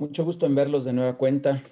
Mucho gusto en verlos de nueva cuenta,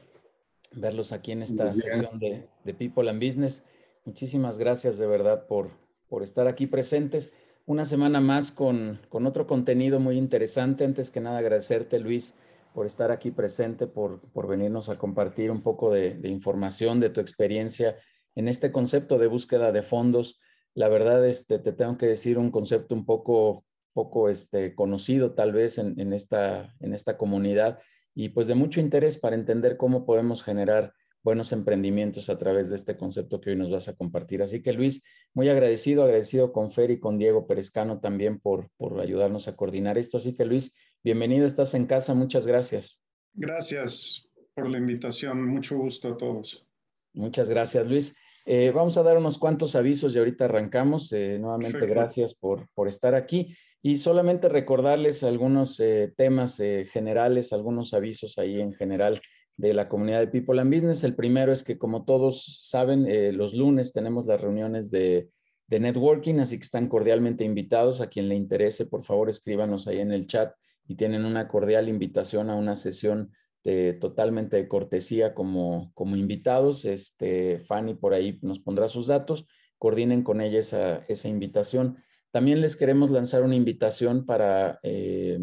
verlos aquí en esta sesión de, People and Business. Muchísimas gracias de verdad por, por estar aquí presentes. Una semana más con, con, otro contenido muy interesante. Antes que nada, agradecerte, Luis, por estar aquí presente, por, por venirnos a compartir un poco de, de, información, de tu experiencia en este concepto de búsqueda de fondos. La verdad, este, te tengo que decir un concepto un poco poco este, conocido tal vez en, en, esta, en esta comunidad y pues de mucho interés para entender cómo podemos generar buenos emprendimientos a través de este concepto que hoy nos vas a compartir. Así que Luis, muy agradecido, agradecido con Fer y con Diego Perezcano también por, por ayudarnos a coordinar esto. Así que Luis, bienvenido, estás en casa, muchas gracias. Gracias por la invitación, mucho gusto a todos. Muchas gracias, Luis. Eh, vamos a dar unos cuantos avisos y ahorita arrancamos. Eh, nuevamente, Perfecto. gracias por, por estar aquí. Y solamente recordarles algunos eh, temas eh, generales, algunos avisos ahí en general de la comunidad de People and Business. El primero es que, como todos saben, eh, los lunes tenemos las reuniones de, de, networking, así que están cordialmente invitados. A quien le interese, por favor, escríbanos ahí en el chat y tienen una cordial invitación a una sesión de, totalmente de cortesía como, como invitados. Este, Fanny por ahí nos pondrá sus datos. Coordinen con ella esa, esa invitación. También les queremos lanzar una invitación para eh,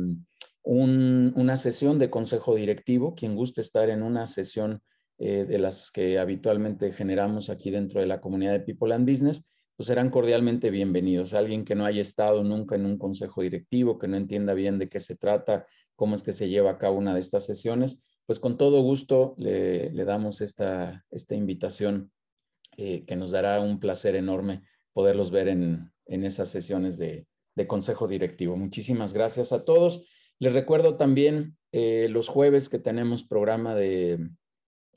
un, una sesión de consejo directivo. Quien guste estar en una sesión eh, de las que habitualmente generamos aquí dentro de la comunidad de People and Business, pues serán cordialmente bienvenidos. Alguien que no haya estado nunca en un consejo directivo, que no entienda bien de qué se trata, cómo es que se lleva a cabo una de estas sesiones, pues con todo gusto le, damos esta, esta invitación eh, que nos dará un placer enorme poderlos ver en, en esas sesiones de, de, consejo directivo. Muchísimas gracias a todos. Les recuerdo también eh, los jueves que tenemos programa de,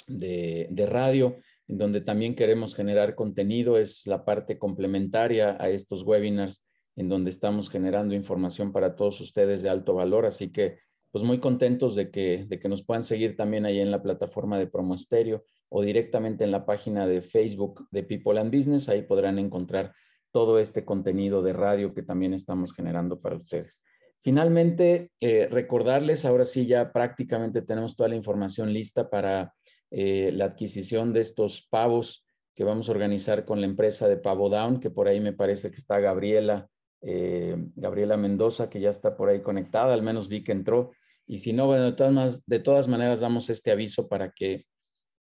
de, radio, en donde también queremos generar contenido. Es la parte complementaria a estos webinars, en donde estamos generando información para todos ustedes de alto valor. Así que, pues muy contentos de que, de que nos puedan seguir también ahí en la plataforma de Promo Estéreo o directamente en la página de Facebook de People and Business. Ahí podrán encontrar todo este contenido de radio que también estamos generando para ustedes. Finalmente, eh, recordarles, ahora sí ya prácticamente tenemos toda la información lista para eh, la adquisición de estos pavos que vamos a organizar con la empresa de Pavo Down, que por ahí me parece que está Gabriela, eh, Gabriela Mendoza, que ya está por ahí conectada, al menos vi que entró. Y si no, bueno, de todas, de todas maneras damos este aviso para que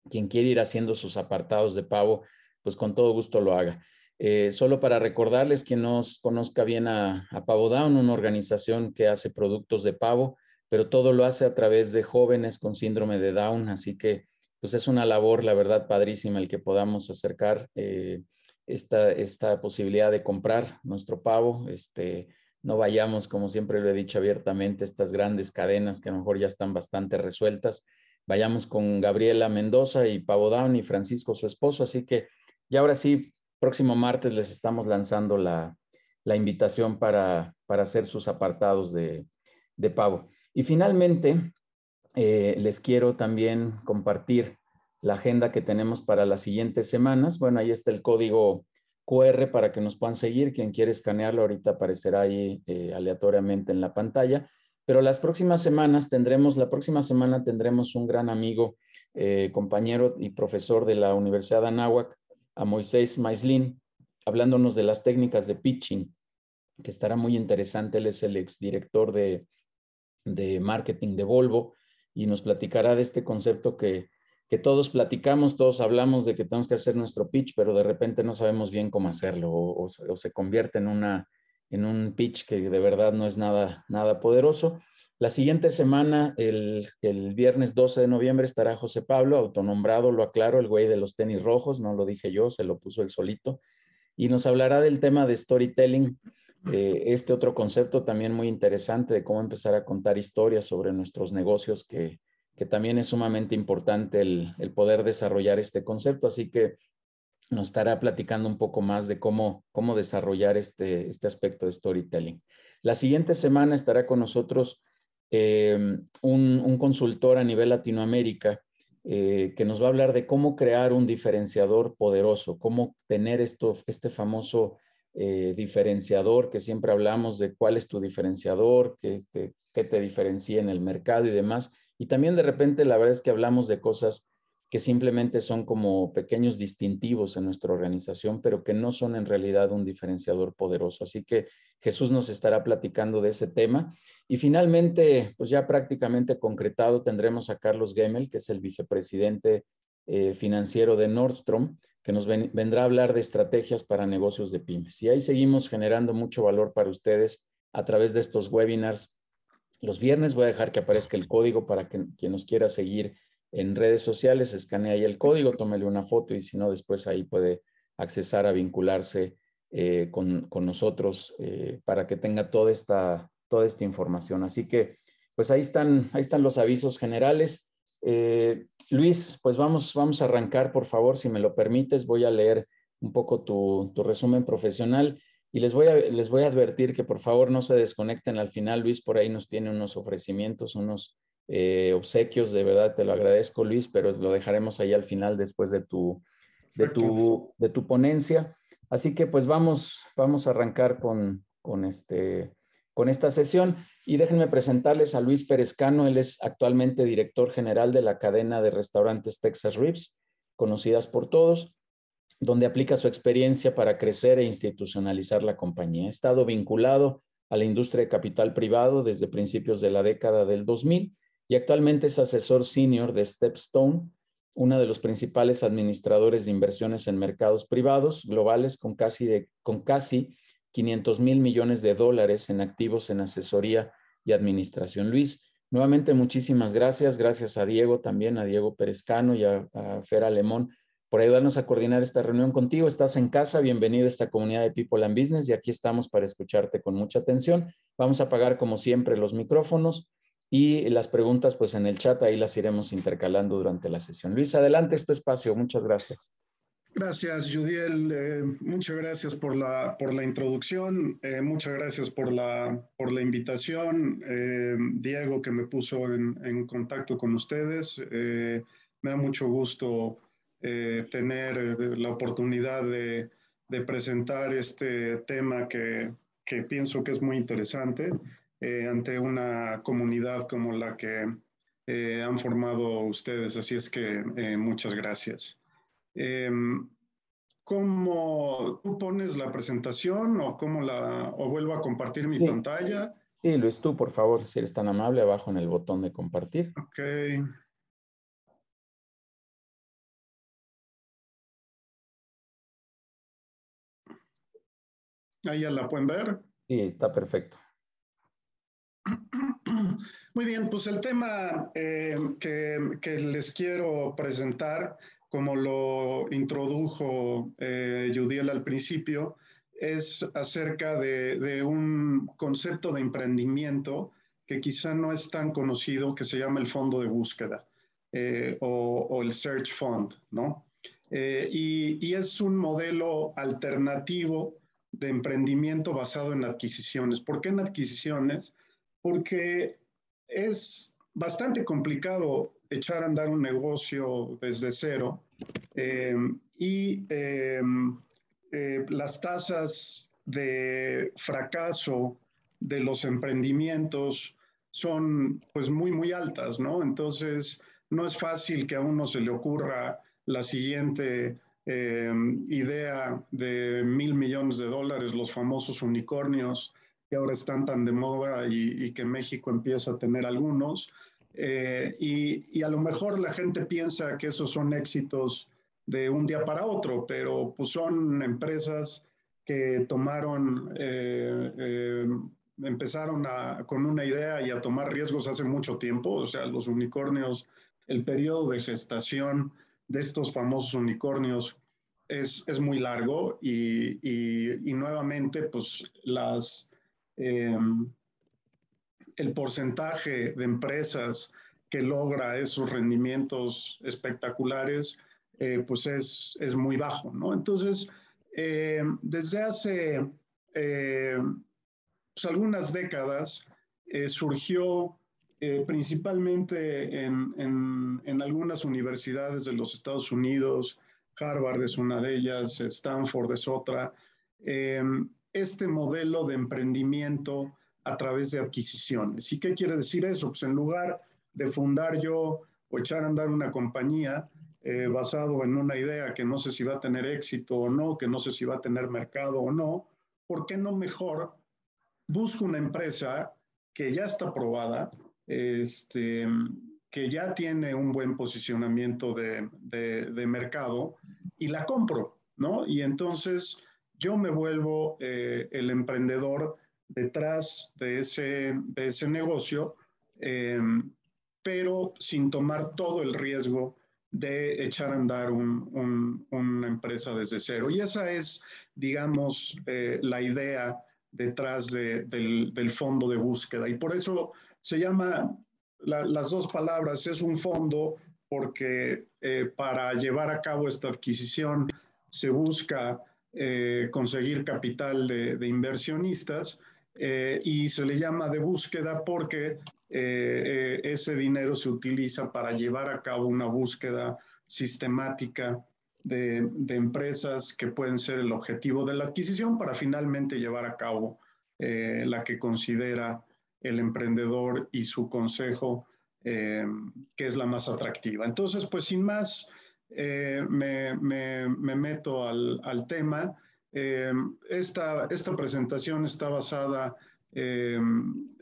quien quiere ir haciendo sus apartados de pavo, pues con todo gusto lo haga. Eh, solo para recordarles que nos conozca bien a, a, Pavo Down, una organización que hace productos de pavo, pero todo lo hace a través de jóvenes con síndrome de Down, así que pues es una labor, la verdad, padrísima el que podamos acercar eh, esta, esta posibilidad de comprar nuestro pavo. Este, no vayamos, como siempre lo he dicho abiertamente, estas grandes cadenas que a lo mejor ya están bastante resueltas. Vayamos con Gabriela Mendoza y Pavo Down y Francisco, su esposo. Así que ya ahora sí, próximo martes les estamos lanzando la, la invitación para, para, hacer sus apartados de, de pavo. Y finalmente, eh, les quiero también compartir la agenda que tenemos para las siguientes semanas. Bueno, ahí está el código QR para que nos puedan seguir. Quien quiere escanearlo, ahorita aparecerá ahí eh, aleatoriamente en la pantalla. Pero las próximas semanas tendremos, la próxima semana tendremos un gran amigo, eh, compañero y profesor de la Universidad de Anáhuac, a Moisés Maislin, hablándonos de las técnicas de pitching, que estará muy interesante. Él es el exdirector de, de marketing de Volvo y nos platicará de este concepto que, que todos platicamos, todos hablamos de que tenemos que hacer nuestro pitch, pero de repente no sabemos bien cómo hacerlo o, o, se convierte en, una, en un pitch que de verdad no es nada, nada poderoso. La siguiente semana, el, el, viernes 12 de noviembre, estará José Pablo, autonombrado, lo aclaro, el güey de los tenis rojos, no lo dije yo, se lo puso él solito, y nos hablará del tema de storytelling, eh, este otro concepto también muy interesante de cómo empezar a contar historias sobre nuestros negocios, que, que también es sumamente importante el, el, poder desarrollar este concepto, así que nos estará platicando un poco más de cómo, cómo desarrollar este, este aspecto de storytelling. La siguiente semana estará con nosotros eh, un, consultor a nivel Latinoamérica eh, que nos va a hablar de cómo crear un diferenciador poderoso, cómo tener esto, este famoso eh, diferenciador que siempre hablamos de cuál es tu diferenciador, qué este, te diferencia en el mercado y demás. Y también de repente la verdad es que hablamos de cosas que simplemente son como pequeños distintivos en nuestra organización, pero que no son en realidad un diferenciador poderoso. Así que Jesús nos estará platicando de ese tema. Y finalmente, pues ya prácticamente concretado, tendremos a Carlos Gemmel, que es el vicepresidente eh, financiero de Nordstrom, que nos vendrá a hablar de estrategias para negocios de pymes. Y ahí seguimos generando mucho valor para ustedes a través de estos webinars. Los viernes voy a dejar que aparezca el código para que quien nos quiera seguir en redes sociales, escanea ahí el código, tómele una foto y si no, después ahí puede accesar a vincularse eh, con, nosotros eh, para que tenga toda esta, toda esta información. Así que, pues ahí están, ahí están los avisos generales. Eh, Luis, pues vamos, vamos a arrancar, por favor, si me lo permites, voy a leer un poco tu, tu resumen profesional y les voy, a, les voy a advertir que por favor no se desconecten al final. Luis por ahí nos tiene unos ofrecimientos, unos eh, obsequios, de verdad te lo agradezco Luis, pero lo dejaremos ahí al final después de tu, de tu, de tu ponencia. Así que pues vamos, vamos a arrancar con, con, este, con esta sesión y déjenme presentarles a Luis Perezcano, él es actualmente director general de la cadena de restaurantes Texas Ribs, conocidas por todos, donde aplica su experiencia para crecer e institucionalizar la compañía. Ha estado vinculado a la industria de capital privado desde principios de la década del 2000 y actualmente es asesor senior de Stepstone, uno de los principales administradores de inversiones en mercados privados globales con casi, con casi 500 mil millones de dólares en activos en asesoría y administración. Luis, nuevamente muchísimas gracias. Gracias a Diego también, a Diego Perezcano y a, a Fer Alemón por ayudarnos a coordinar esta reunión contigo. Estás en casa, bienvenido a esta comunidad de People and Business y aquí estamos para escucharte con mucha atención. Vamos a apagar como siempre los micrófonos y las preguntas, pues en el chat ahí las iremos intercalando durante la sesión. Luis, adelante, este espacio. Muchas gracias. Gracias, Judiel. Eh, muchas gracias por la, por la introducción. Eh, muchas gracias por la, por la invitación. Eh, Diego, que me puso en, en contacto con ustedes. me da mucho gusto tener la oportunidad de, de, presentar este tema que, que pienso que es muy interesante. Eh, ante una comunidad como la que eh, han formado ustedes. Así es que eh, muchas gracias. Em, ¿Cómo tú pones la presentación o cómo la o vuelvo a compartir mi pantalla? Sí, Luis, tú por favor, si eres tan amable, abajo en el botón de compartir. Ok. Ahí ya la pueden ver. Sí, está perfecto. Muy bien, pues el tema eh, que, les quiero presentar, como lo introdujo eh, Judiel al principio, es acerca de, un concepto de emprendimiento que quizá no es tan conocido, que se llama el fondo de búsqueda eh, o, el Search Fund, ¿no? y, y es un modelo alternativo de emprendimiento basado en adquisiciones. ¿Por qué en adquisiciones? Porque es bastante complicado echar a andar un negocio desde cero eh, y eh, eh, las tasas de fracaso de los emprendimientos son pues muy muy altas, ¿no? Entonces no es fácil que a uno se le ocurra la siguiente idea de mil millones de dólares, los famosos unicornios, ahora están tan de moda y, que México empieza a tener algunos. Eh, y, a lo mejor la gente piensa que esos son éxitos de un día para otro, pero pues son empresas que tomaron, eh, eh, empezaron con una idea y a tomar riesgos hace mucho tiempo. O sea, los unicornios, el periodo de gestación de estos famosos unicornios es, es muy largo y, y nuevamente pues las Em, el porcentaje de empresas que logra esos rendimientos espectaculares, eh, pues es, es, muy bajo, ¿no? Entonces, em, desde hace em, pues algunas décadas eh, surgió eh, principalmente en, en, en, algunas universidades de los Estados Unidos, Harvard es una de ellas, Stanford es otra, este modelo de emprendimiento a través de adquisiciones. ¿Y qué quiere decir eso? Pues en lugar de fundar yo o echar a andar una compañía eh, basado en una idea que no sé si va a tener éxito o no, que no sé si va a tener mercado o no, ¿por qué no mejor busco una empresa que ya está probada, este, que ya tiene un buen posicionamiento de, de, mercado y la compro, ¿no? Y entonces yo me vuelvo eh, el emprendedor detrás de ese, de ese negocio, eh, pero sin tomar todo el riesgo de echar a andar una empresa desde cero. Y esa es, digamos, eh, la idea detrás del, fondo de búsqueda. Y por eso se llama las dos palabras, es un fondo porque para llevar a cabo esta adquisición se busca eh, conseguir capital de, inversionistas y se le llama de búsqueda porque eh, eh, ese dinero se utiliza para llevar a cabo una búsqueda sistemática de, empresas que pueden ser el objetivo de la adquisición para finalmente llevar a cabo eh, la que considera el emprendedor y su consejo que es la más atractiva. Entonces, pues sin más, me, meto al, tema. esta, esta presentación está basada eh,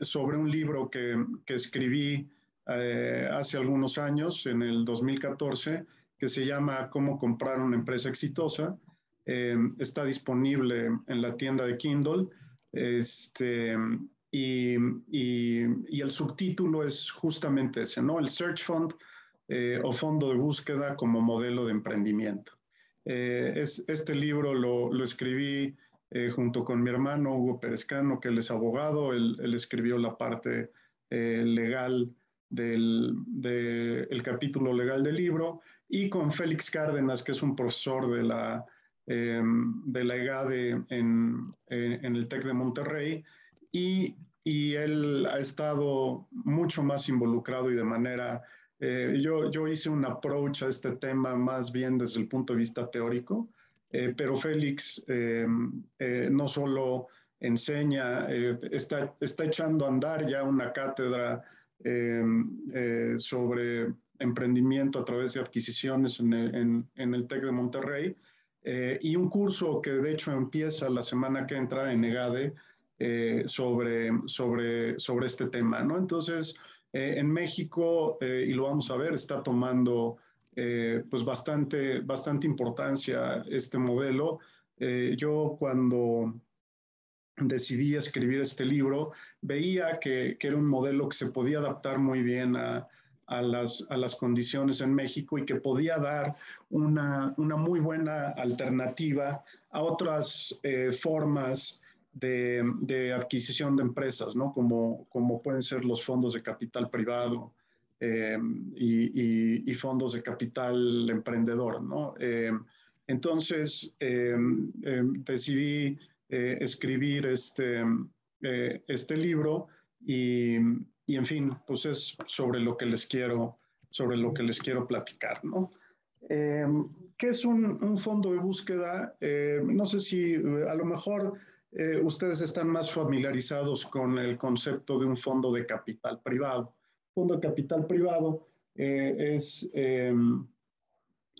sobre un libro que, escribí eh, hace algunos años, en el 2014, que se llama Cómo comprar una empresa exitosa. Eh, está disponible en la tienda de Kindle. Este, y, y, y, el subtítulo es justamente ese, ¿no? El Search Fund o Fondo de Búsqueda como modelo de emprendimiento. es, este libro lo, lo escribí eh, junto con mi hermano Hugo Perezcano, que él es abogado, él, escribió la parte eh, legal del el capítulo legal del libro, y con Félix Cárdenas, que es un profesor de la, em, de la EGADE en, en, el TEC de Monterrey, y, y, él ha estado mucho más involucrado y de manera... Eh, yo, yo hice un approach a este tema más bien desde el punto de vista teórico, eh, pero Félix eh, eh, no solo enseña, está, está, echando a andar ya una cátedra sobre emprendimiento a través de adquisiciones en el, en, el TEC de Monterrey y un curso que de hecho empieza la semana que entra en EGADE sobre, sobre, sobre este tema. ¿no? Entonces, en México, y lo vamos a ver, está tomando eh, pues bastante, bastante importancia este modelo. Eh, yo cuando decidí escribir este libro, veía que, que, era un modelo que se podía adaptar muy bien a, a, las, a las, condiciones en México y que podía dar una, una muy buena alternativa a otras eh, formas de, adquisición de empresas, ¿no? Como, como pueden ser los fondos de capital privado, eh, y, fondos de capital emprendedor, ¿no? Eh, entonces, eh, decidí escribir este, este libro y, y, en fin, pues es sobre lo que les quiero, sobre lo que les quiero platicar, ¿no? ¿Qué es un, un, fondo de búsqueda? no sé si a lo mejor ustedes están más familiarizados con el concepto de un fondo de capital privado fondo de capital privado eh, es, em,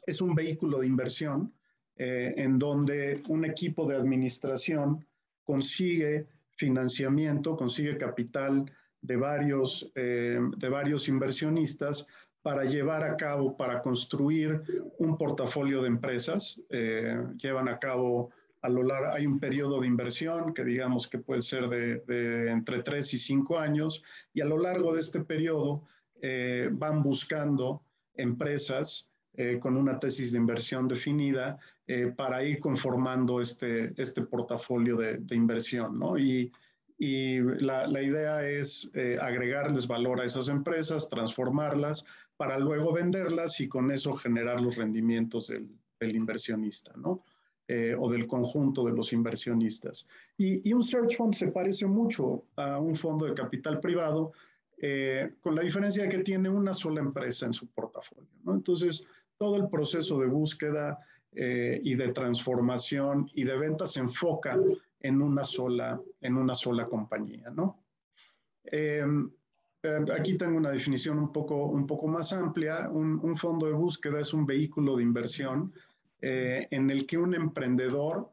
es un vehículo de inversión eh, en donde un equipo de administración consigue financiamiento, consigue capital de varios, de varios inversionistas para llevar a cabo, para construir un portafolio de empresas. Eh, llevan a cabo a lo largo, hay un periodo de inversión que digamos que puede ser de, entre 3 y 5 años, y a lo largo de este periodo eh, van buscando empresas eh, con una tesis de inversión definida eh, para ir conformando este, este portafolio de, inversión, ¿no? Y, y la, la, idea es agregarles valor a esas empresas, transformarlas para luego venderlas y con eso generar los rendimientos del, del inversionista, ¿no? Eh, o del conjunto de los inversionistas. Y, un search fund se parece mucho a un fondo de capital privado, eh, con la diferencia de que tiene una sola empresa en su portafolio. Entonces, todo el proceso de búsqueda eh, y de transformación y de venta se enfoca en una sola, en una sola compañía. ¿no? aquí tengo una definición un poco, un poco más amplia. Un, fondo de búsqueda es un vehículo de inversión en el que un emprendedor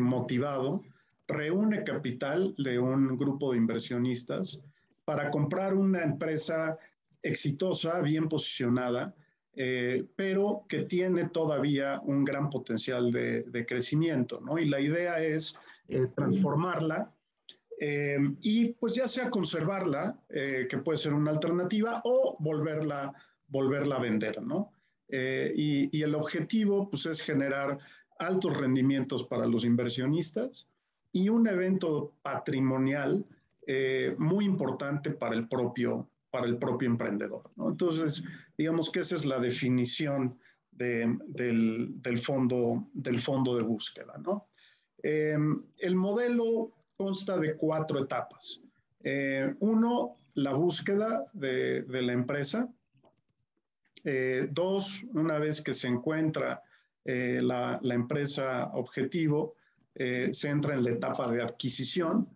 motivado reúne capital de un grupo de inversionistas para comprar una empresa exitosa, bien posicionada, eh, pero que tiene todavía un gran potencial de, crecimiento, ¿no? Y la idea es eh, transformarla eh, y pues ya sea conservarla, que puede ser una alternativa, o volverla, volverla a vender, ¿no? Y, y, el objetivo pues es generar altos rendimientos para los inversionistas y un evento patrimonial muy importante para el propio, para el propio emprendedor. Entonces, digamos que esa es la definición del, del, fondo, del fondo de búsqueda. ¿no? Em, el modelo consta de cuatro etapas. Eh, uno, la búsqueda de, de la empresa. Eh, dos, una vez que se encuentra eh, la, empresa objetivo, se entra en la etapa de adquisición.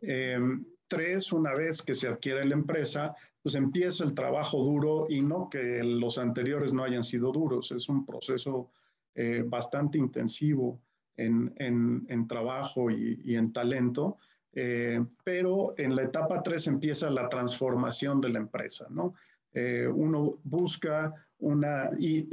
Em, tres, una vez que se adquiere la empresa, pues empieza el trabajo duro y no que los anteriores no hayan sido duros, es un proceso eh, bastante intensivo en, en, trabajo y, en talento, eh, pero en la etapa 3 empieza la transformación de la empresa, ¿no? Eh, uno busca una, y,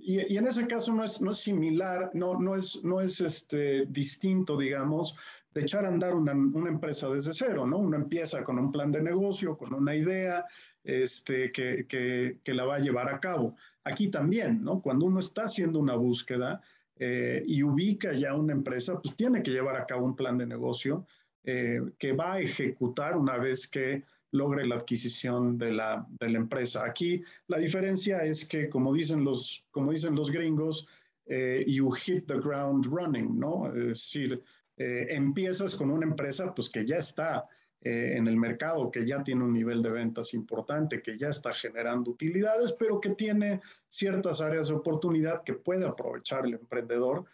y, en ese caso no es, no es similar, no, no es, no es este, distinto, digamos, de echar a andar una, una, empresa desde cero, ¿no? Uno empieza con un plan de negocio, con una idea este, que, que, que la va a llevar a cabo. Aquí también, ¿no? Cuando uno está haciendo una búsqueda eh, y ubica ya una empresa, pues tiene que llevar a cabo un plan de negocio eh, que va a ejecutar una vez que logre la adquisición de la, de la, empresa. Aquí la diferencia es que, como dicen los, como dicen los gringos, eh, you hit the ground running, ¿no? Es decir, eh, empiezas con una empresa pues que ya está eh, en el mercado, que ya tiene un nivel de ventas importante, que ya está generando utilidades, pero que tiene ciertas áreas de oportunidad que puede aprovechar el emprendedor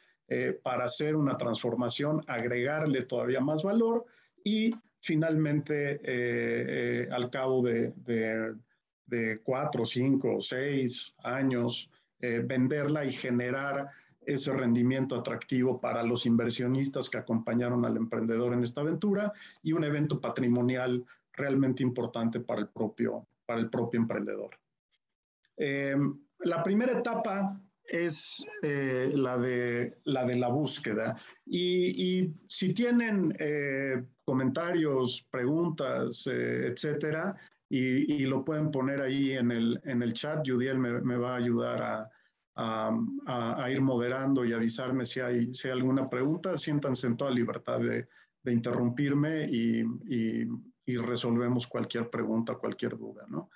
para hacer una transformación, agregarle todavía más valor y finalmente al cabo de, cuatro, cinco, seis años, venderla y generar ese rendimiento atractivo para los inversionistas que acompañaron al emprendedor en esta aventura y un evento patrimonial realmente importante para el propio, para el propio emprendedor. Em, la primera etapa es eh, la, de, la de la búsqueda. Y, si tienen eh, comentarios, preguntas, eh, etcétera, y, lo pueden poner ahí en el, en el chat, Judiel me, me va a ayudar a, a, ir moderando y avisarme si hay, si hay alguna pregunta. Siéntanse en toda libertad de, de interrumpirme y, y, resolvemos cualquier pregunta, cualquier duda. ¿no?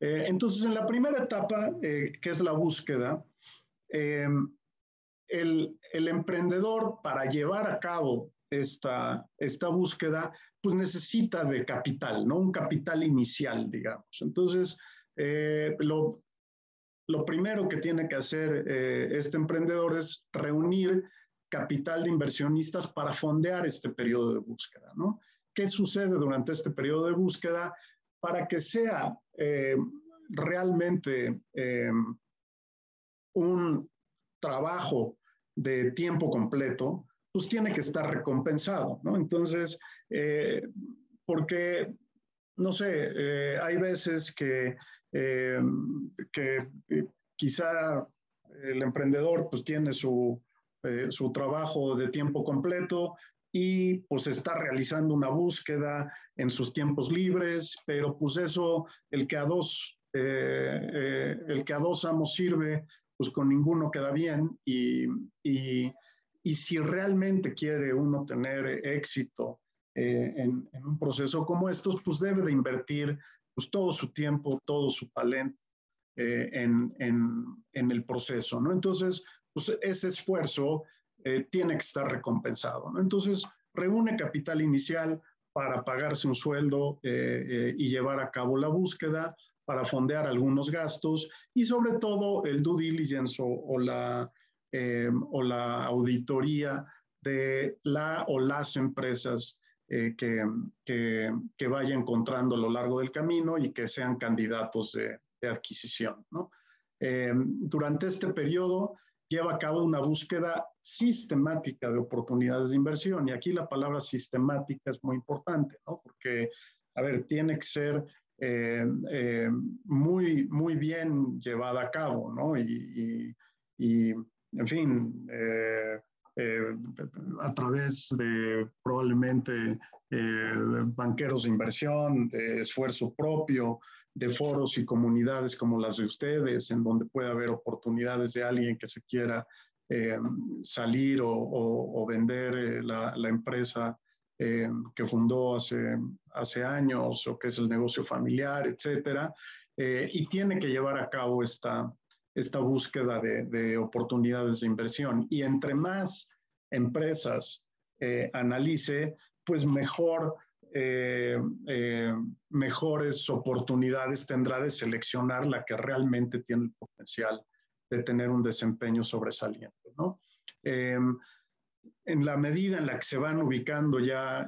Eh, entonces, en la primera etapa, eh, que es la búsqueda, eh, el, el, emprendedor para llevar a cabo esta, esta búsqueda, pues necesita de capital, ¿no? Un capital inicial, digamos. Entonces, lo, lo primero que tiene que hacer eh, este emprendedor es reunir capital de inversionistas para fondear este periodo de búsqueda, ¿no? ¿Qué sucede durante este periodo de búsqueda para que sea eh, realmente eh, un trabajo de tiempo completo? Pues tiene que estar recompensado, ¿no? Entonces, porque, no sé, hay veces que eh, que eh, quizá el emprendedor pues tiene su, eh, su trabajo de tiempo completo y pues está realizando una búsqueda en sus tiempos libres, pero pues eso, el que a dos, el que a dos amos sirve, pues con ninguno queda bien y, y, y si realmente quiere uno tener éxito en, en, un proceso como estos, pues debe de invertir pues, todo su tiempo, todo su talento eh, en, en, el proceso, ¿no? Entonces, pues ese esfuerzo eh, tiene que estar recompensado, ¿no? Entonces, reúne capital inicial para pagarse un sueldo eh, y llevar a cabo la búsqueda, para fondear algunos gastos y sobre todo el due diligence o la, o la auditoría de la o las empresas que, que, vaya encontrando a lo largo del camino y que sean candidatos de, adquisición. ¿no? durante este periodo lleva a cabo una búsqueda sistemática de oportunidades de inversión. Y aquí la palabra sistemática es muy importante, ¿no? Porque, a ver, tiene que ser eh, eh, muy, muy bien llevada a cabo, ¿no? Y, en fin, eh, a través de probablemente banqueros de inversión, de esfuerzo propio, de foros y comunidades como las de ustedes, en donde puede haber oportunidades de alguien que se quiera eh, salir o, vender eh, la, empresa eh, que fundó hace, hace años o que es el negocio familiar, etcétera, y tiene que llevar a cabo esta, esta búsqueda de, de oportunidades de inversión. Y entre más empresas analice, pues mejor eh, eh, mejores oportunidades tendrá de seleccionar la que realmente tiene el potencial de tener un desempeño sobresaliente. ¿no? Eh, en la medida en la que se van ubicando ya,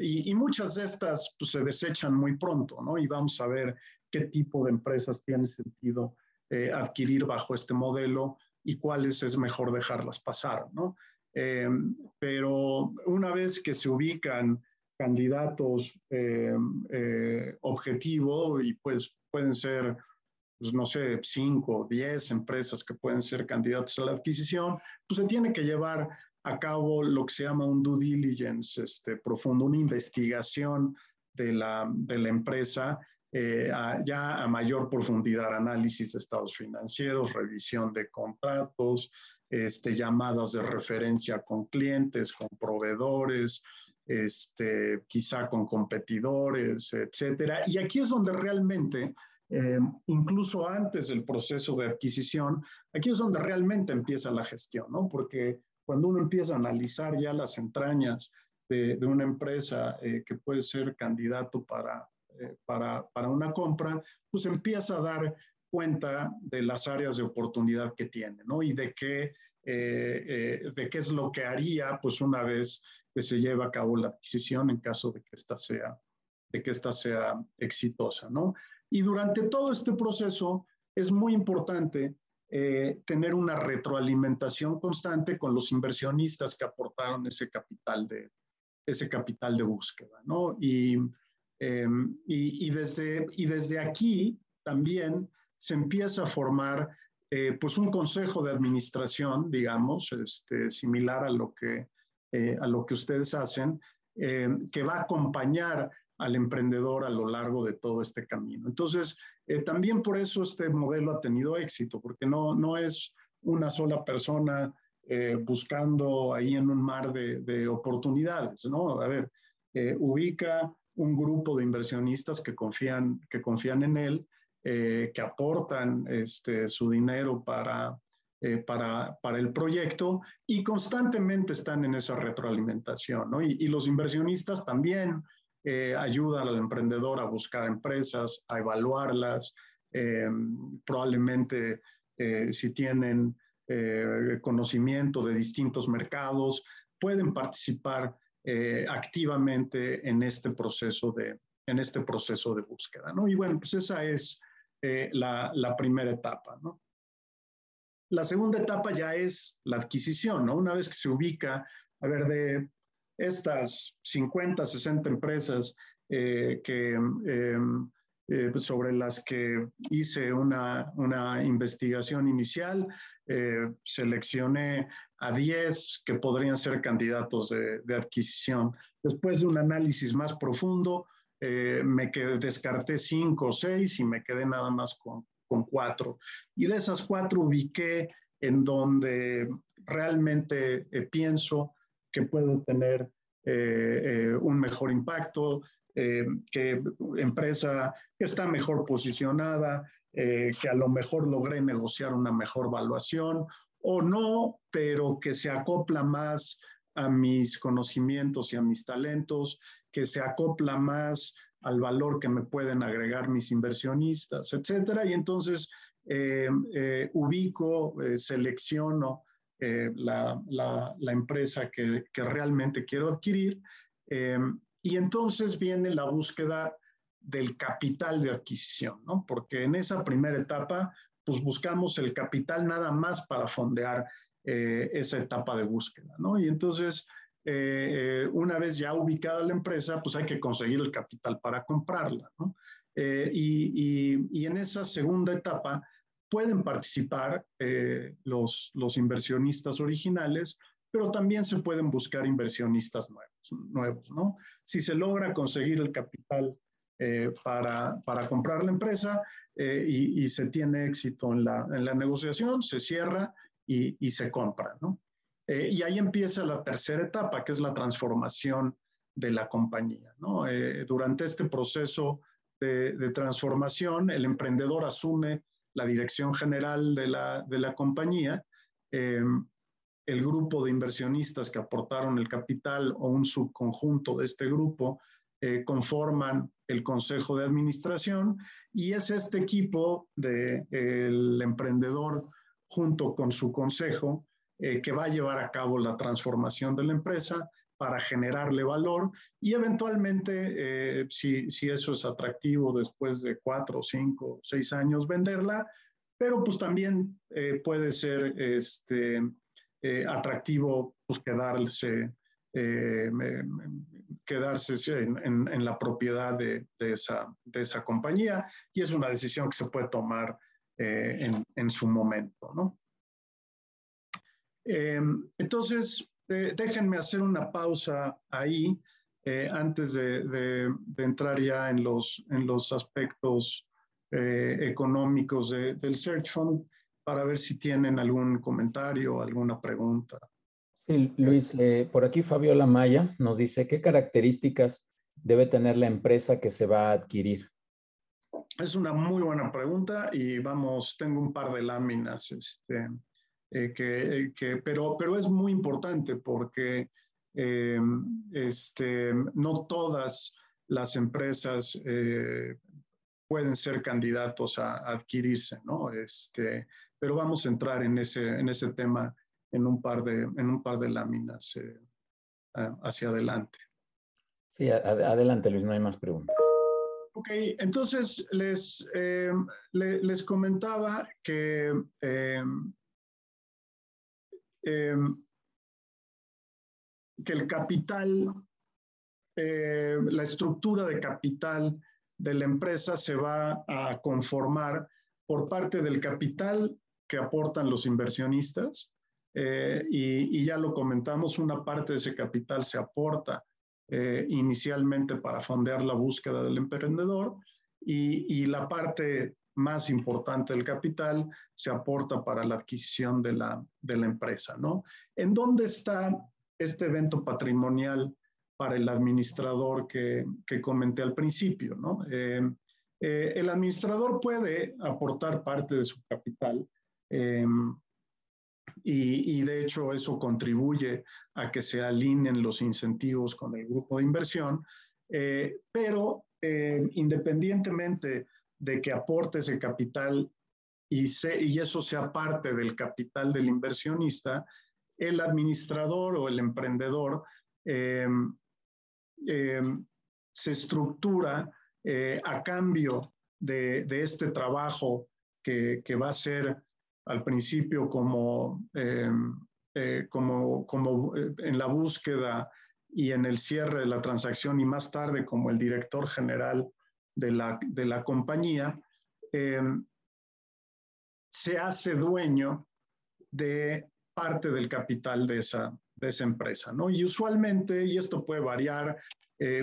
y, muchas de estas pues, se desechan muy pronto, ¿no? y vamos a ver qué tipo de empresas tiene sentido adquirir bajo este modelo y cuáles es mejor dejarlas pasar. ¿no? pero una vez que se ubican candidatos eh, eh, objetivo y pues pueden ser, pues, no sé, cinco, diez empresas que pueden ser candidatos a la adquisición, pues se tiene que llevar a cabo lo que se llama un due diligence este, profundo, una investigación de la, de la empresa eh, ya a mayor profundidad, análisis de estados financieros, revisión de contratos, este, llamadas de referencia con clientes, con proveedores, este, quizá con competidores, etcétera. Y aquí es donde realmente, eh, incluso antes del proceso de adquisición, aquí es donde realmente empieza la gestión, ¿no? Porque cuando uno empieza a analizar ya las entrañas de, una empresa eh, que puede ser candidato para, eh, para, para una compra, pues empieza a dar cuenta de las áreas de oportunidad que tiene, ¿no? Y de qué, de qué es lo que haría, pues una vez que se lleve a cabo la adquisición en caso de que ésta sea, de que esta sea exitosa, ¿no? Y durante todo este proceso es muy importante eh, tener una retroalimentación constante con los inversionistas que aportaron ese capital de, ese capital de búsqueda, ¿no? Y, em, y, y, desde, y desde aquí también se empieza a formar eh, pues un consejo de administración, digamos, este, similar a lo que eh, a lo que ustedes hacen, eh, que va a acompañar al emprendedor a lo largo de todo este camino. Entonces, eh, también por eso este modelo ha tenido éxito, porque no, no es una sola persona buscando ahí en un mar de, de oportunidades, ¿no? A ver, ubica un grupo de inversionistas que confían, que confían en él, que aportan este, su dinero para eh, para, para, el proyecto y constantemente están en esa retroalimentación. ¿no? Y, los inversionistas también eh, ayudan al emprendedor a buscar empresas, a evaluarlas, eh, probablemente si tienen conocimiento de distintos mercados, pueden participar activamente en este proceso de, en este proceso de búsqueda. ¿no? Y bueno, pues esa es la, la primera etapa. La segunda etapa ya es la adquisición, ¿no? Una vez que se ubica, a ver, de estas 50, 60 empresas eh, que, em, eh, pues sobre las que hice una, una investigación inicial, eh, seleccioné a 10 que podrían ser candidatos de, adquisición. Después de un análisis más profundo, me quedé, descarté 5 o 6 y me quedé nada más con con cuatro. Y de esas cuatro ubiqué en donde realmente eh, pienso que puedo tener eh, eh, un mejor impacto, que empresa está mejor posicionada, que a lo mejor logré negociar una mejor valuación o no, pero que se acopla más a mis conocimientos y a mis talentos, que se acopla más al valor que me pueden agregar mis inversionistas, etcétera. Y entonces eh, eh, ubico, eh, selecciono la, la, empresa que, que, realmente quiero adquirir y entonces viene la búsqueda del capital de adquisición, ¿no? Porque en esa primera etapa, pues buscamos el capital nada más para fondear eh, esa etapa de búsqueda, ¿no? Y entonces, eh, una vez ya ubicada la empresa, pues hay que conseguir el capital para comprarla, ¿no? y, y, en esa segunda etapa pueden participar los, los inversionistas originales pero también se pueden buscar inversionistas nuevos, nuevos ¿no? Si se logra conseguir el capital eh, para, para, comprar la empresa eh, y, y, se tiene éxito en la, en la negociación, se cierra y, y se compra, ¿no? Eh, y ahí empieza la tercera etapa, que es la transformación de la compañía, ¿no? durante este proceso de, de, transformación, el emprendedor asume la dirección general de la, de la compañía el grupo de inversionistas que aportaron el capital o un subconjunto de este grupo eh, conforman el consejo de administración y es este equipo del emprendedor junto con su consejo eh, que va a llevar a cabo la transformación de la empresa para generarle valor y eventualmente, eh, si, si, eso es atractivo después de cuatro, cinco, seis años, venderla, pero pues también puede ser este, eh, atractivo pues, quedarse, eh, quedarse en, en, la propiedad de, de, esa, de, esa, compañía y es una decisión que se puede tomar eh, en, en, su momento. ¿no? entonces, déjenme hacer una pausa ahí antes de, de, entrar ya en los, en los aspectos económicos del Search Fund para ver si tienen algún comentario, alguna pregunta. Sí, Luis, eh, por aquí Fabiola Maya nos dice, ¿qué características debe tener la empresa que se va a adquirir? Es una muy buena pregunta y vamos, tengo un par de láminas, este, eh, que, que, pero, pero es muy importante porque eh, este, no todas las empresas pueden ser candidatos a, adquirirse, ¿no? Este, pero vamos a entrar en ese, en ese tema en un par de, en un par de láminas eh, hacia adelante. Sí, adelante Luis, no hay más preguntas. Ok, entonces les, eh, les, comentaba que em, em, que el capital, eh, la estructura de capital de la empresa se va a conformar por parte del capital aportan los inversionistas. Eh, y, ya lo comentamos, una parte de ese capital se aporta eh, inicialmente para fondear la búsqueda del emprendedor y, la parte más importante del capital se aporta para la adquisición de la, de la empresa, ¿no? ¿En dónde está este evento patrimonial para el administrador que, que comenté al principio, ¿no? Eh, el administrador puede aportar parte de su capital Em, y, de hecho eso contribuye a que se alineen los incentivos con el grupo de inversión, eh, pero em, independientemente de que aporte ese capital y, y eso sea parte del capital del inversionista, el administrador o el emprendedor em, se estructura eh, a cambio de, de, este trabajo que, que va a ser al principio como, eh, eh, como, como eh, en la búsqueda y en el cierre de la transacción y más tarde como el director general de la, de la compañía, se hace dueño de parte del capital de esa, de esa empresa. ¿no? Y usualmente, y esto puede variar,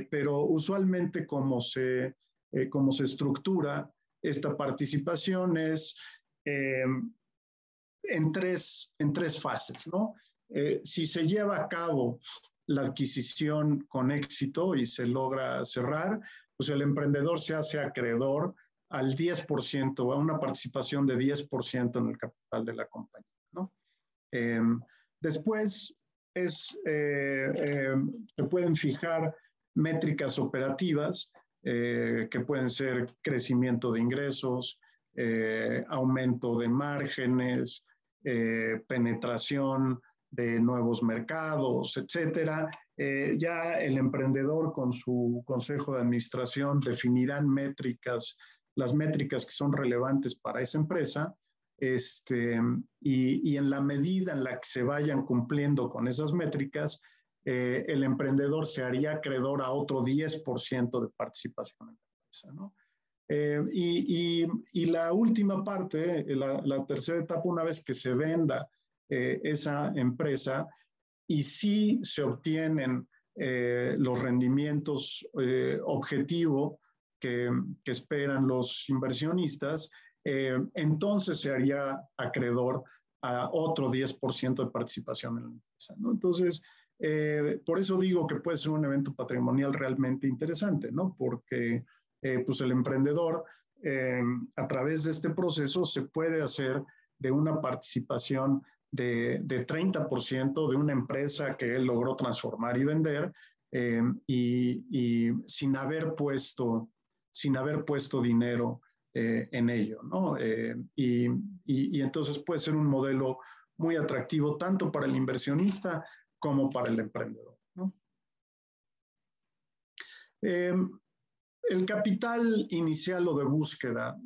pero usualmente como se, como se estructura esta participación es en tres, en tres fases, ¿no? Eh, si se lleva a cabo la adquisición con éxito y se logra cerrar, pues el emprendedor se hace acreedor al 10%, a una participación de 10% en el capital de la compañía, ¿no? Em, después es, eh, em, se pueden fijar métricas operativas eh, que pueden ser crecimiento de ingresos, aumento de márgenes, eh, penetración de nuevos mercados, etcétera, eh, ya el emprendedor con su consejo de administración definirán métricas, las métricas que son relevantes para esa empresa, este, y, en la medida en la que se vayan cumpliendo con esas métricas, eh, el emprendedor se haría acreedor a otro 10% de participación en la empresa. ¿no? Eh, y, la última parte, la, la, tercera etapa, una vez que se venda esa empresa, y si se obtienen eh, los rendimientos eh, objetivos que, esperan los inversionistas, eh, entonces se haría acreedor a otro 10% de participación en la empresa. ¿no? Entonces, por eso digo que puede ser un evento patrimonial realmente interesante, ¿no? porque pues el emprendedor a través de este proceso se puede hacer de una participación de, de 30% de una empresa que él logró transformar y vender eh, y, sin haber puesto, sin haber puesto dinero eh, en ello, ¿no? Eh, y, y, entonces puede ser un modelo muy atractivo tanto para el inversionista como para el emprendedor. El capital inicial o de búsqueda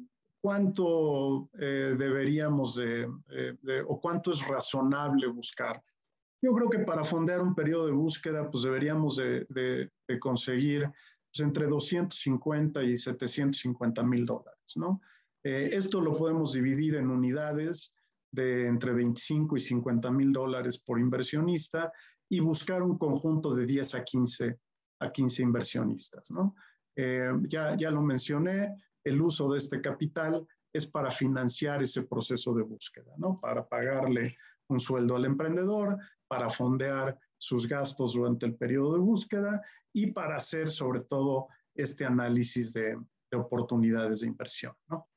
cuánto eh, deberíamos de, o cuánto es razonable buscar. Yo creo que para fondear un periodo de búsqueda, pues deberíamos de, conseguir pues, entre 250 y 750 mil dólares, ¿no? Eh, esto lo podemos dividir en unidades de entre 25 y 50 mil dólares por inversionista y buscar un conjunto de 10 a 15, a 15 inversionistas, ¿no? Eh, ya, ya lo mencioné, el uso de este capital es para financiar ese proceso de búsqueda, ¿no? Para pagarle un sueldo al emprendedor, para fondear sus gastos durante el periodo de búsqueda y para hacer sobre todo este análisis de, oportunidades de inversión, ¿no?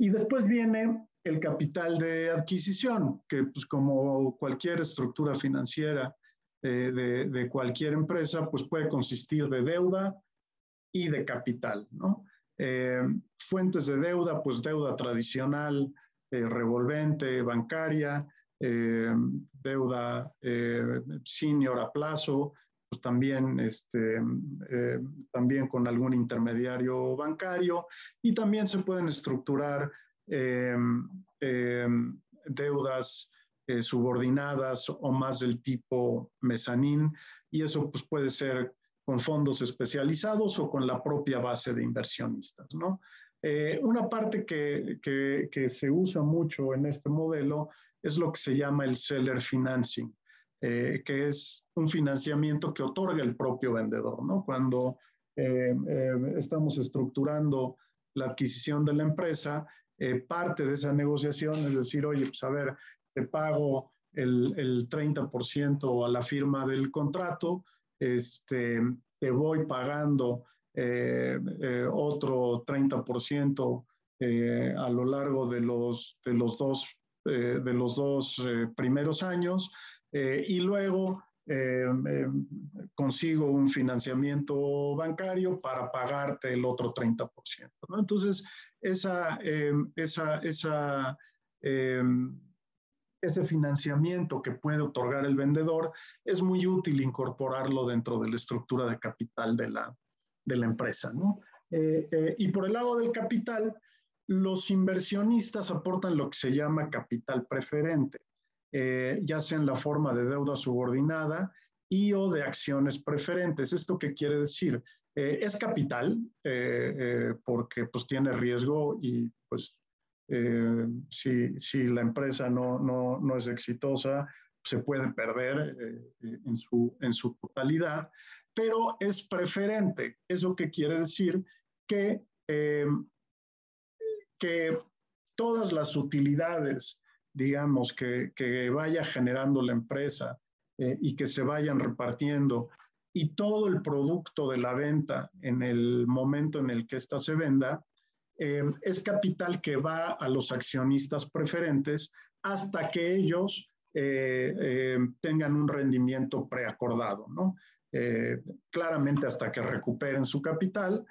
Y después viene el capital de adquisición, que pues como cualquier estructura financiera eh, de, cualquier empresa, pues puede consistir de deuda, y de capital, ¿no? Eh, fuentes de deuda, pues deuda tradicional, eh, revolvente, bancaria, deuda senior a plazo, pues también, este, también con algún intermediario bancario y también se pueden estructurar deudas subordinadas o más del tipo mezanín y eso pues puede ser con fondos especializados o con la propia base de inversionistas. ¿no? Eh, una parte que, que, se usa mucho en este modelo es lo que se llama el seller financing, eh, que es un financiamiento que otorga el propio vendedor. ¿no? Cuando eh, estamos estructurando la adquisición de la empresa, parte de esa negociación es decir, oye, pues a ver, te pago el, el 30% a la firma del contrato, este, te voy pagando eh, eh, otro 30% eh, a lo largo de los, de los dos, de los dos primeros años y luego consigo un financiamiento bancario para pagarte el otro 30%. ¿no? Entonces, esa, esa, esa ese financiamiento que puede otorgar el vendedor, es muy útil incorporarlo dentro de la estructura de capital de la, de la empresa. ¿no? Eh, eh, y por el lado del capital, los inversionistas aportan lo que se llama capital preferente, eh, ya sea en la forma de deuda subordinada y o de acciones preferentes. ¿Esto qué quiere decir? es capital porque pues tiene riesgo y pues eh, si, la empresa no, no, es exitosa, se puede perder eh, en, su, en su totalidad, pero es preferente. ¿Eso qué quiere decir? Que, eh, que todas las utilidades, digamos, que, que vaya generando la empresa y que se vayan repartiendo y todo el producto de la venta en el momento en el que ésta se venda, eh, es capital que va a los accionistas preferentes hasta que ellos eh, eh, tengan un rendimiento preacordado, ¿no? claramente hasta que recuperen su capital,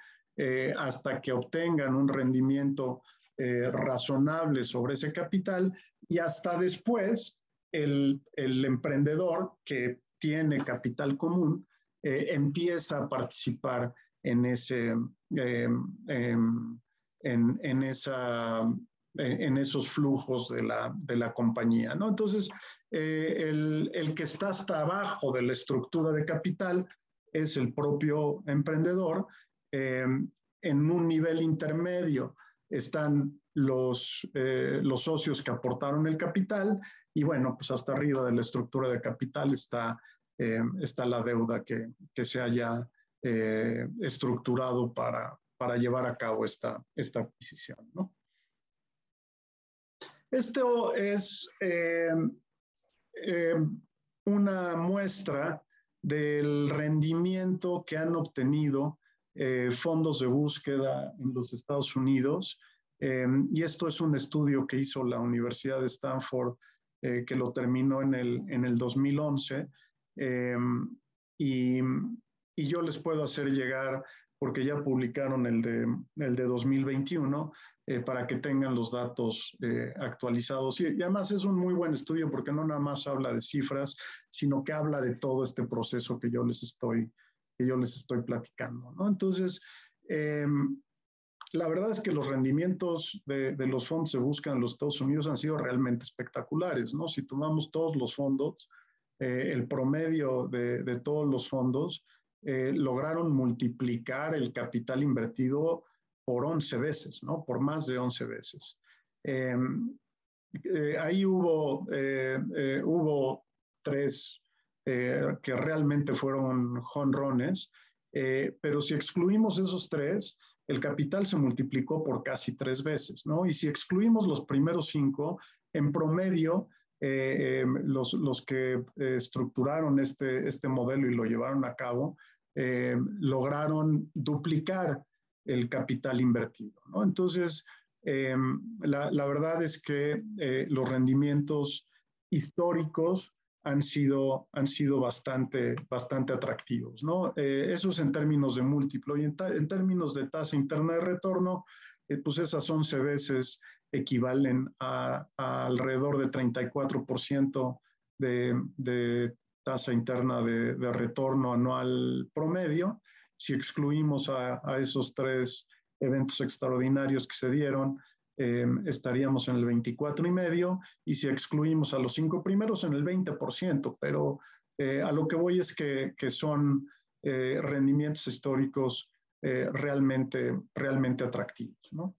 hasta que obtengan un rendimiento razonable sobre ese capital y hasta después el, el emprendedor que tiene capital común empieza a participar en, ese, em, em, en, en, esos flujos de la, de la compañía. ¿no? Entonces, el, el que está hasta abajo de la estructura de capital es el propio emprendedor. Em, en un nivel intermedio están los, eh, los socios que aportaron el capital y bueno, pues hasta arriba de la estructura de capital está, está la deuda que, que se haya eh, estructurado para, para llevar a cabo esta, esta adquisición. ¿no? Esto es em, una muestra del rendimiento que han obtenido eh, fondos de búsqueda en los Estados Unidos. Y esto es un estudio que hizo la Universidad de Stanford, eh, que lo terminó en el, en el 2011. Em, y, y, yo les puedo hacer llegar, porque ya publicaron el de, el de 2021, eh, para que tengan los datos eh, actualizados. Y, además es un muy buen estudio porque no nada más habla de cifras, sino que habla de todo este proceso que yo les estoy, que yo les estoy platicando. ¿no? Entonces, em, la verdad es que los rendimientos de, de, los fondos se buscan en los Estados Unidos han sido realmente espectaculares. ¿no? Si tomamos todos los fondos, eh, el promedio de, de, todos los fondos lograron multiplicar el capital invertido por 11 veces, ¿no? Por más de 11 veces. Em, eh, ahí hubo, eh, eh, hubo tres que realmente fueron jonrones, pero si excluimos esos tres, el capital se multiplicó por casi tres veces, ¿no? Y si excluimos los primeros cinco, en promedio, em, los, los, que estructuraron este, este modelo y lo llevaron a cabo, lograron duplicar el capital invertido. Entonces, la, la, verdad es que eh, los rendimientos históricos han sido, han sido bastante, bastante atractivos. ¿no? Eh, eso es en términos de múltiplo y en, términos de tasa interna de retorno, eh, pues esas 11 veces equivalen a, alrededor de 34% de, de tasa interna de, retorno anual promedio si excluimos a, esos tres eventos extraordinarios que se dieron, em, estaríamos en el 24 y medio, y si excluimos a los cinco primeros, en el 20%, pero eh, a lo que voy es que, son eh, rendimientos históricos eh, realmente, realmente atractivos. ¿no?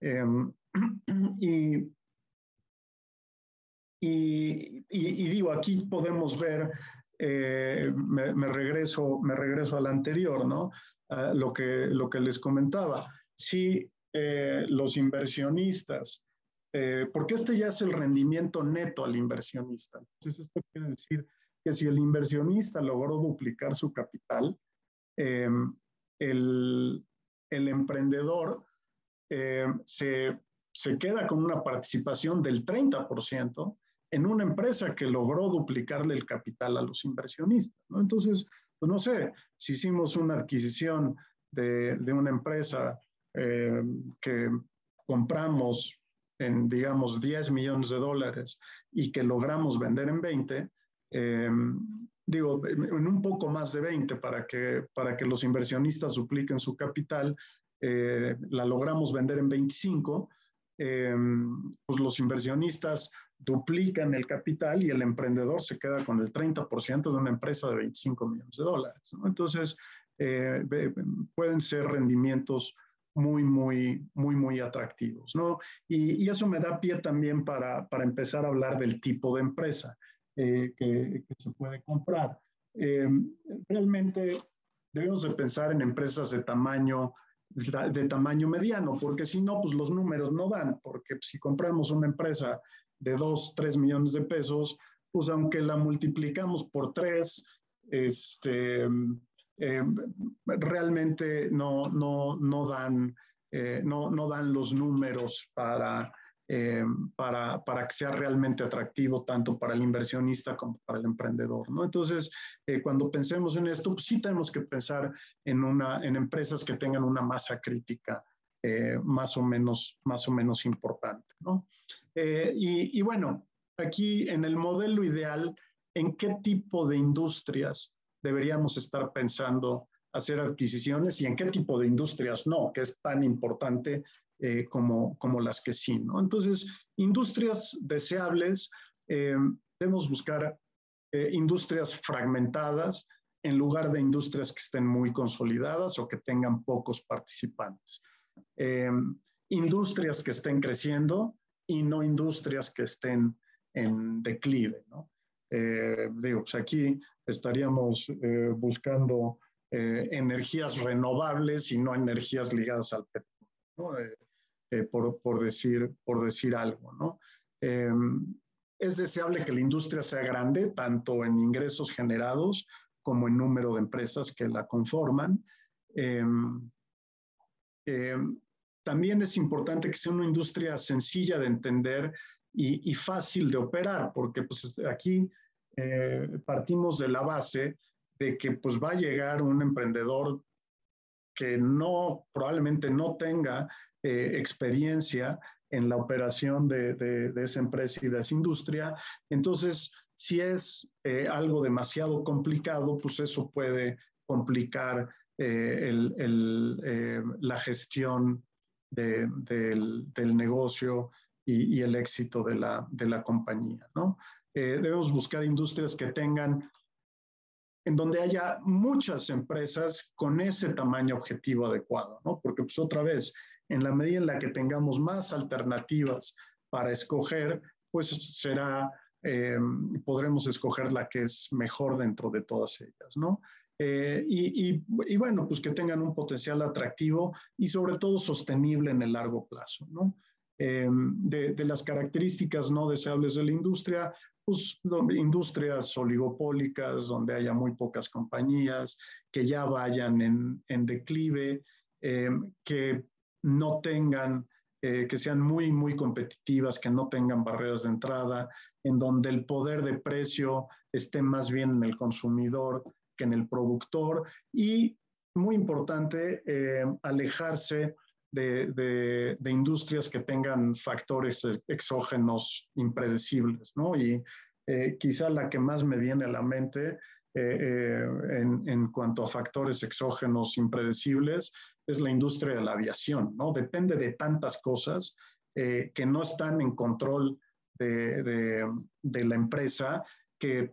Em, y, y, digo, aquí podemos ver eh, me, regreso, me regreso al anterior, ¿no? lo, que, lo que les comentaba. Si eh, los inversionistas, eh, porque este ya es el rendimiento neto al inversionista. Entonces, esto quiere decir que si el inversionista logró duplicar su capital, em, el, el, emprendedor se, se queda con una participación del 30% en una empresa que logró duplicarle el capital a los inversionistas. ¿no? Entonces, pues no sé, si hicimos una adquisición de, de una empresa eh, que compramos en, digamos, 10 millones de dólares y que logramos vender en 20, eh, digo, en un poco más de 20 para que, para que los inversionistas dupliquen su capital, eh, la logramos vender en 25, pues los inversionistas duplican el capital y el emprendedor se queda con el 30% de una empresa de 25 millones de dólares. Entonces, eh, pueden ser rendimientos muy, muy, muy, muy atractivos. ¿no? Y, y eso me da pie también para, para, empezar a hablar del tipo de empresa eh, que, se puede comprar. Eh, realmente debemos de pensar en empresas de tamaño de tamaño mediano, porque si no, pues los números no dan, porque si compramos una empresa de 2, 3 millones de pesos, pues aunque la multiplicamos por 3, este, eh, realmente no, no, no, dan, eh, no, no, dan los números para, eh, para, para, que sea realmente atractivo tanto para el inversionista como para el emprendedor. ¿no? Entonces, cuando pensemos en esto, pues sí tenemos que pensar en, una, en empresas que tengan una masa crítica más, o menos, más o menos importante. ¿no? Eh, y, bueno, aquí en el modelo ideal, ¿en qué tipo de industrias deberíamos estar pensando hacer adquisiciones y en qué tipo de industrias no, que es tan importante eh, como, como las que sí, ¿no? Entonces, industrias deseables, eh, debemos buscar eh, industrias fragmentadas en lugar de industrias que estén muy consolidadas o que tengan pocos participantes. industrias que estén creciendo y no industrias que estén en declive, ¿no? digo, pues aquí estaríamos buscando energías renovables y no energías ligadas al petróleo, eh, por, por, decir, por decir algo. ¿no? es deseable que la industria sea grande, tanto en ingresos generados como en número de empresas que la conforman. también es importante que sea una industria sencilla de entender y, y fácil de operar, porque pues, aquí partimos de la base de que pues va a llegar un emprendedor que no, probablemente no tenga eh, experiencia en la operación de, de, esa empresa y de esa industria. Entonces, si es eh, algo demasiado complicado, pues eso puede complicar eh, la gestión de, del, negocio y, el éxito de la, de la compañía. ¿no? debemos buscar industrias que tengan en donde haya muchas empresas con ese tamaño objetivo adecuado, ¿no? Porque pues otra vez, en la medida en la que tengamos más alternativas para escoger, pues será, eh, podremos escoger la que es mejor dentro de todas ellas, ¿no? Eh, y, y, y, bueno, pues que tengan un potencial atractivo y sobre todo sostenible en el largo plazo, ¿no? Eh, de, de, las características no deseables de la industria, pues, industrias oligopólicas donde haya muy pocas compañías, que ya vayan en, en declive, em, que no tengan, eh, que sean muy, muy competitivas, que no tengan barreras de entrada, en donde el poder de precio esté más bien en el consumidor que en el productor y, muy importante, em, alejarse de, industrias que tengan factores exógenos impredecibles, ¿no? Y eh, quizá la que más me viene a la mente eh, eh, en, en, cuanto a factores exógenos impredecibles es la industria de la aviación, ¿no? Depende de tantas cosas que no están en control de, de, de la empresa que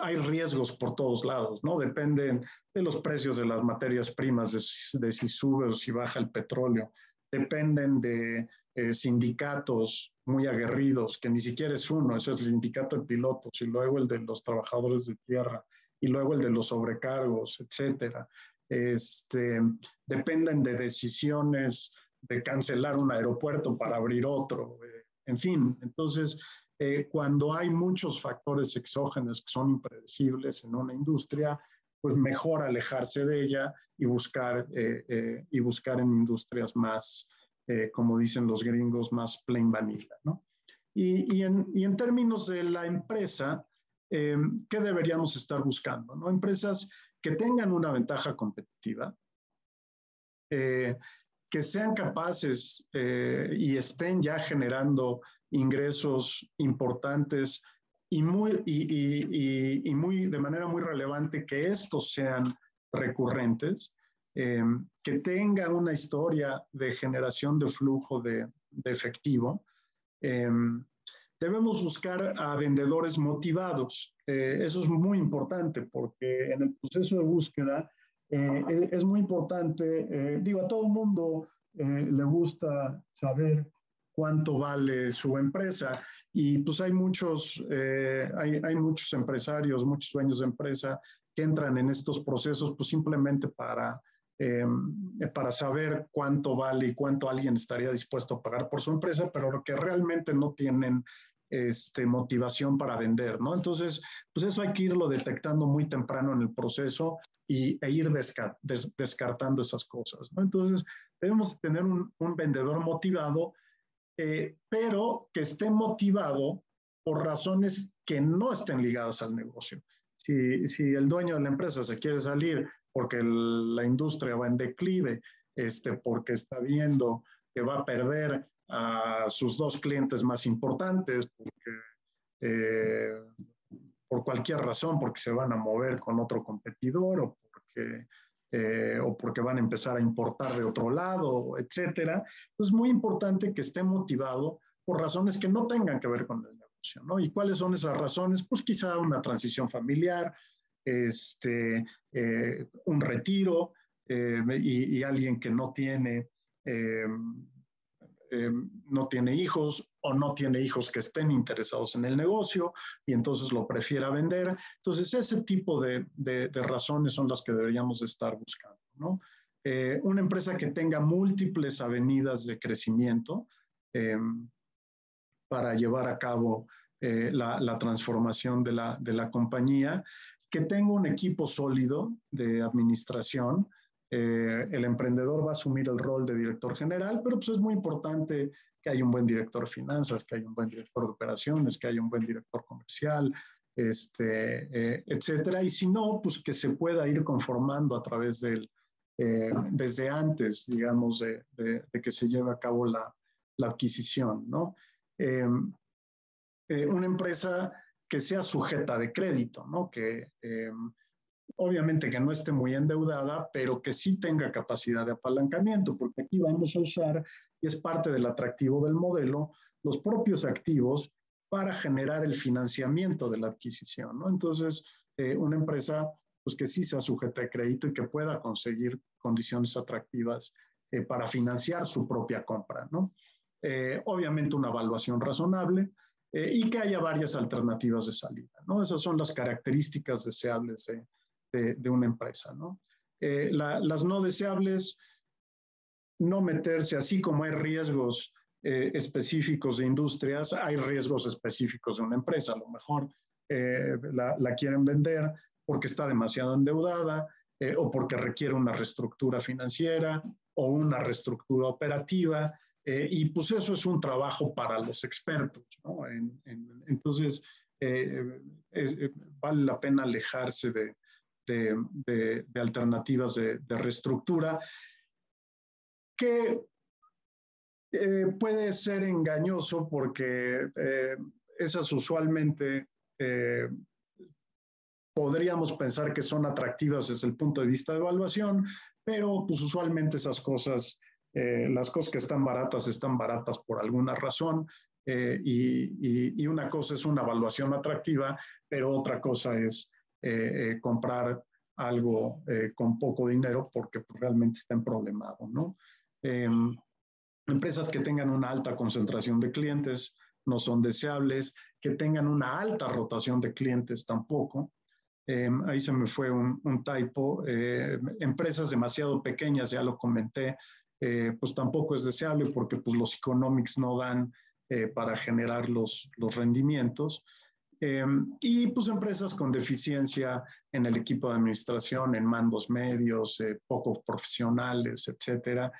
hay riesgos por todos lados, ¿no? Dependen de los precios de las materias primas, de, si sube o si baja el petróleo. Dependen de eh, sindicatos muy aguerridos, que ni siquiera es uno, eso es el sindicato de pilotos, y luego el de los trabajadores de tierra, y luego el de los sobrecargos, etcétera. Este, dependen de decisiones de cancelar un aeropuerto para abrir otro, eh, en fin, entonces eh, cuando hay muchos factores exógenos que son impredecibles en una industria, pues mejor alejarse de ella y buscar, eh, y buscar en industrias más, como dicen los gringos, más plain vanilla. ¿no? Y, y, en, y, en, términos de la empresa, ¿qué deberíamos estar buscando? ¿no? Empresas que tengan una ventaja competitiva, que sean capaces y estén ya generando ingresos importantes y, muy, y, muy, de manera muy relevante que estos sean recurrentes, eh, que tenga una historia de generación de flujo de, efectivo. Eh, debemos buscar a vendedores motivados. Eh, eso es muy importante porque en el proceso de búsqueda es muy importante, digo, a todo el mundo le gusta saber cuánto vale su empresa. Y pues hay muchos, eh, hay, hay, muchos empresarios, muchos dueños de empresa que entran en estos procesos pues simplemente para, eh, para saber cuánto vale y cuánto alguien estaría dispuesto a pagar por su empresa, pero que realmente no tienen este, motivación para vender, ¿no? Entonces, pues eso hay que irlo detectando muy temprano en el proceso y, e ir descartando esas cosas, ¿no? Entonces, debemos tener un, vendedor motivado eh, pero que esté motivado por razones que no estén ligadas al negocio. Si, si el dueño de la empresa se quiere salir porque la industria va en declive, este, porque está viendo que va a perder a sus dos clientes más importantes, porque por cualquier razón, porque se van a mover con otro competidor o porque, o porque van a empezar a importar de otro lado, etcétera. Es muy importante que esté motivado por razones que no tengan que ver con el negocio, ¿no? ¿Y cuáles son esas razones? Pues quizá una transición familiar, este, eh, un retiro eh, y, alguien que no tiene, eh, no tiene hijos o no tiene hijos que estén interesados en el negocio y entonces lo prefiera vender. Entonces, ese tipo de, razones son las que deberíamos estar buscando, ¿no? una empresa que tenga múltiples avenidas de crecimiento, para llevar a cabo eh, la, transformación de la, compañía, que tenga un equipo sólido de administración. Eh, el emprendedor va a asumir el rol de director general, pero pues es muy importante que haya un buen director de finanzas, que haya un buen director de operaciones, que haya un buen director comercial, este, eh, etcétera. Y si no, pues que se pueda ir conformando a través del, desde antes, digamos, de, de, que se lleve a cabo la, la adquisición, ¿no? Eh, una empresa que sea sujeta de crédito, ¿no? Que obviamente que no esté muy endeudada, pero que sí tenga capacidad de apalancamiento, porque aquí vamos a usar, y es parte del atractivo del modelo, los propios activos para generar el financiamiento de la adquisición, ¿no? Entonces, eh, una empresa pues que sí sea sujeta de crédito y que pueda conseguir condiciones atractivas eh, para financiar su propia compra, ¿no? Eh, obviamente una evaluación razonable y que haya varias alternativas de salida. ¿no? Esas son las características deseables de, de, una empresa. ¿no? Eh, las no deseables, no meterse así como hay riesgos específicos de industrias, hay riesgos específicos de una empresa. A lo mejor la, la, quieren vender porque está demasiado endeudada o porque requiere una reestructura financiera o una reestructura operativa eh, y pues eso es un trabajo para los expertos, ¿no? entonces, eh, eh, vale la pena alejarse de, de, alternativas de, reestructura que puede ser engañoso porque esas usualmente podríamos pensar que son atractivas desde el punto de vista de evaluación, pero pues usualmente esas cosas eh, las cosas que están baratas están baratas por alguna razón eh, y, una cosa es una evaluación atractiva, pero otra cosa es eh, comprar algo con poco dinero porque pues, realmente está en problemado, ¿no? Em, empresas que tengan una alta concentración de clientes no son deseables, que tengan una alta rotación de clientes tampoco. Em, ahí se me fue un, un typo. empresas demasiado pequeñas, ya lo comenté, eh, pues tampoco es deseable porque pues los economics no dan eh, para generar los, los rendimientos. Eh, y pues empresas con deficiencia en el equipo de administración, en mandos medios, pocos profesionales, etcétera,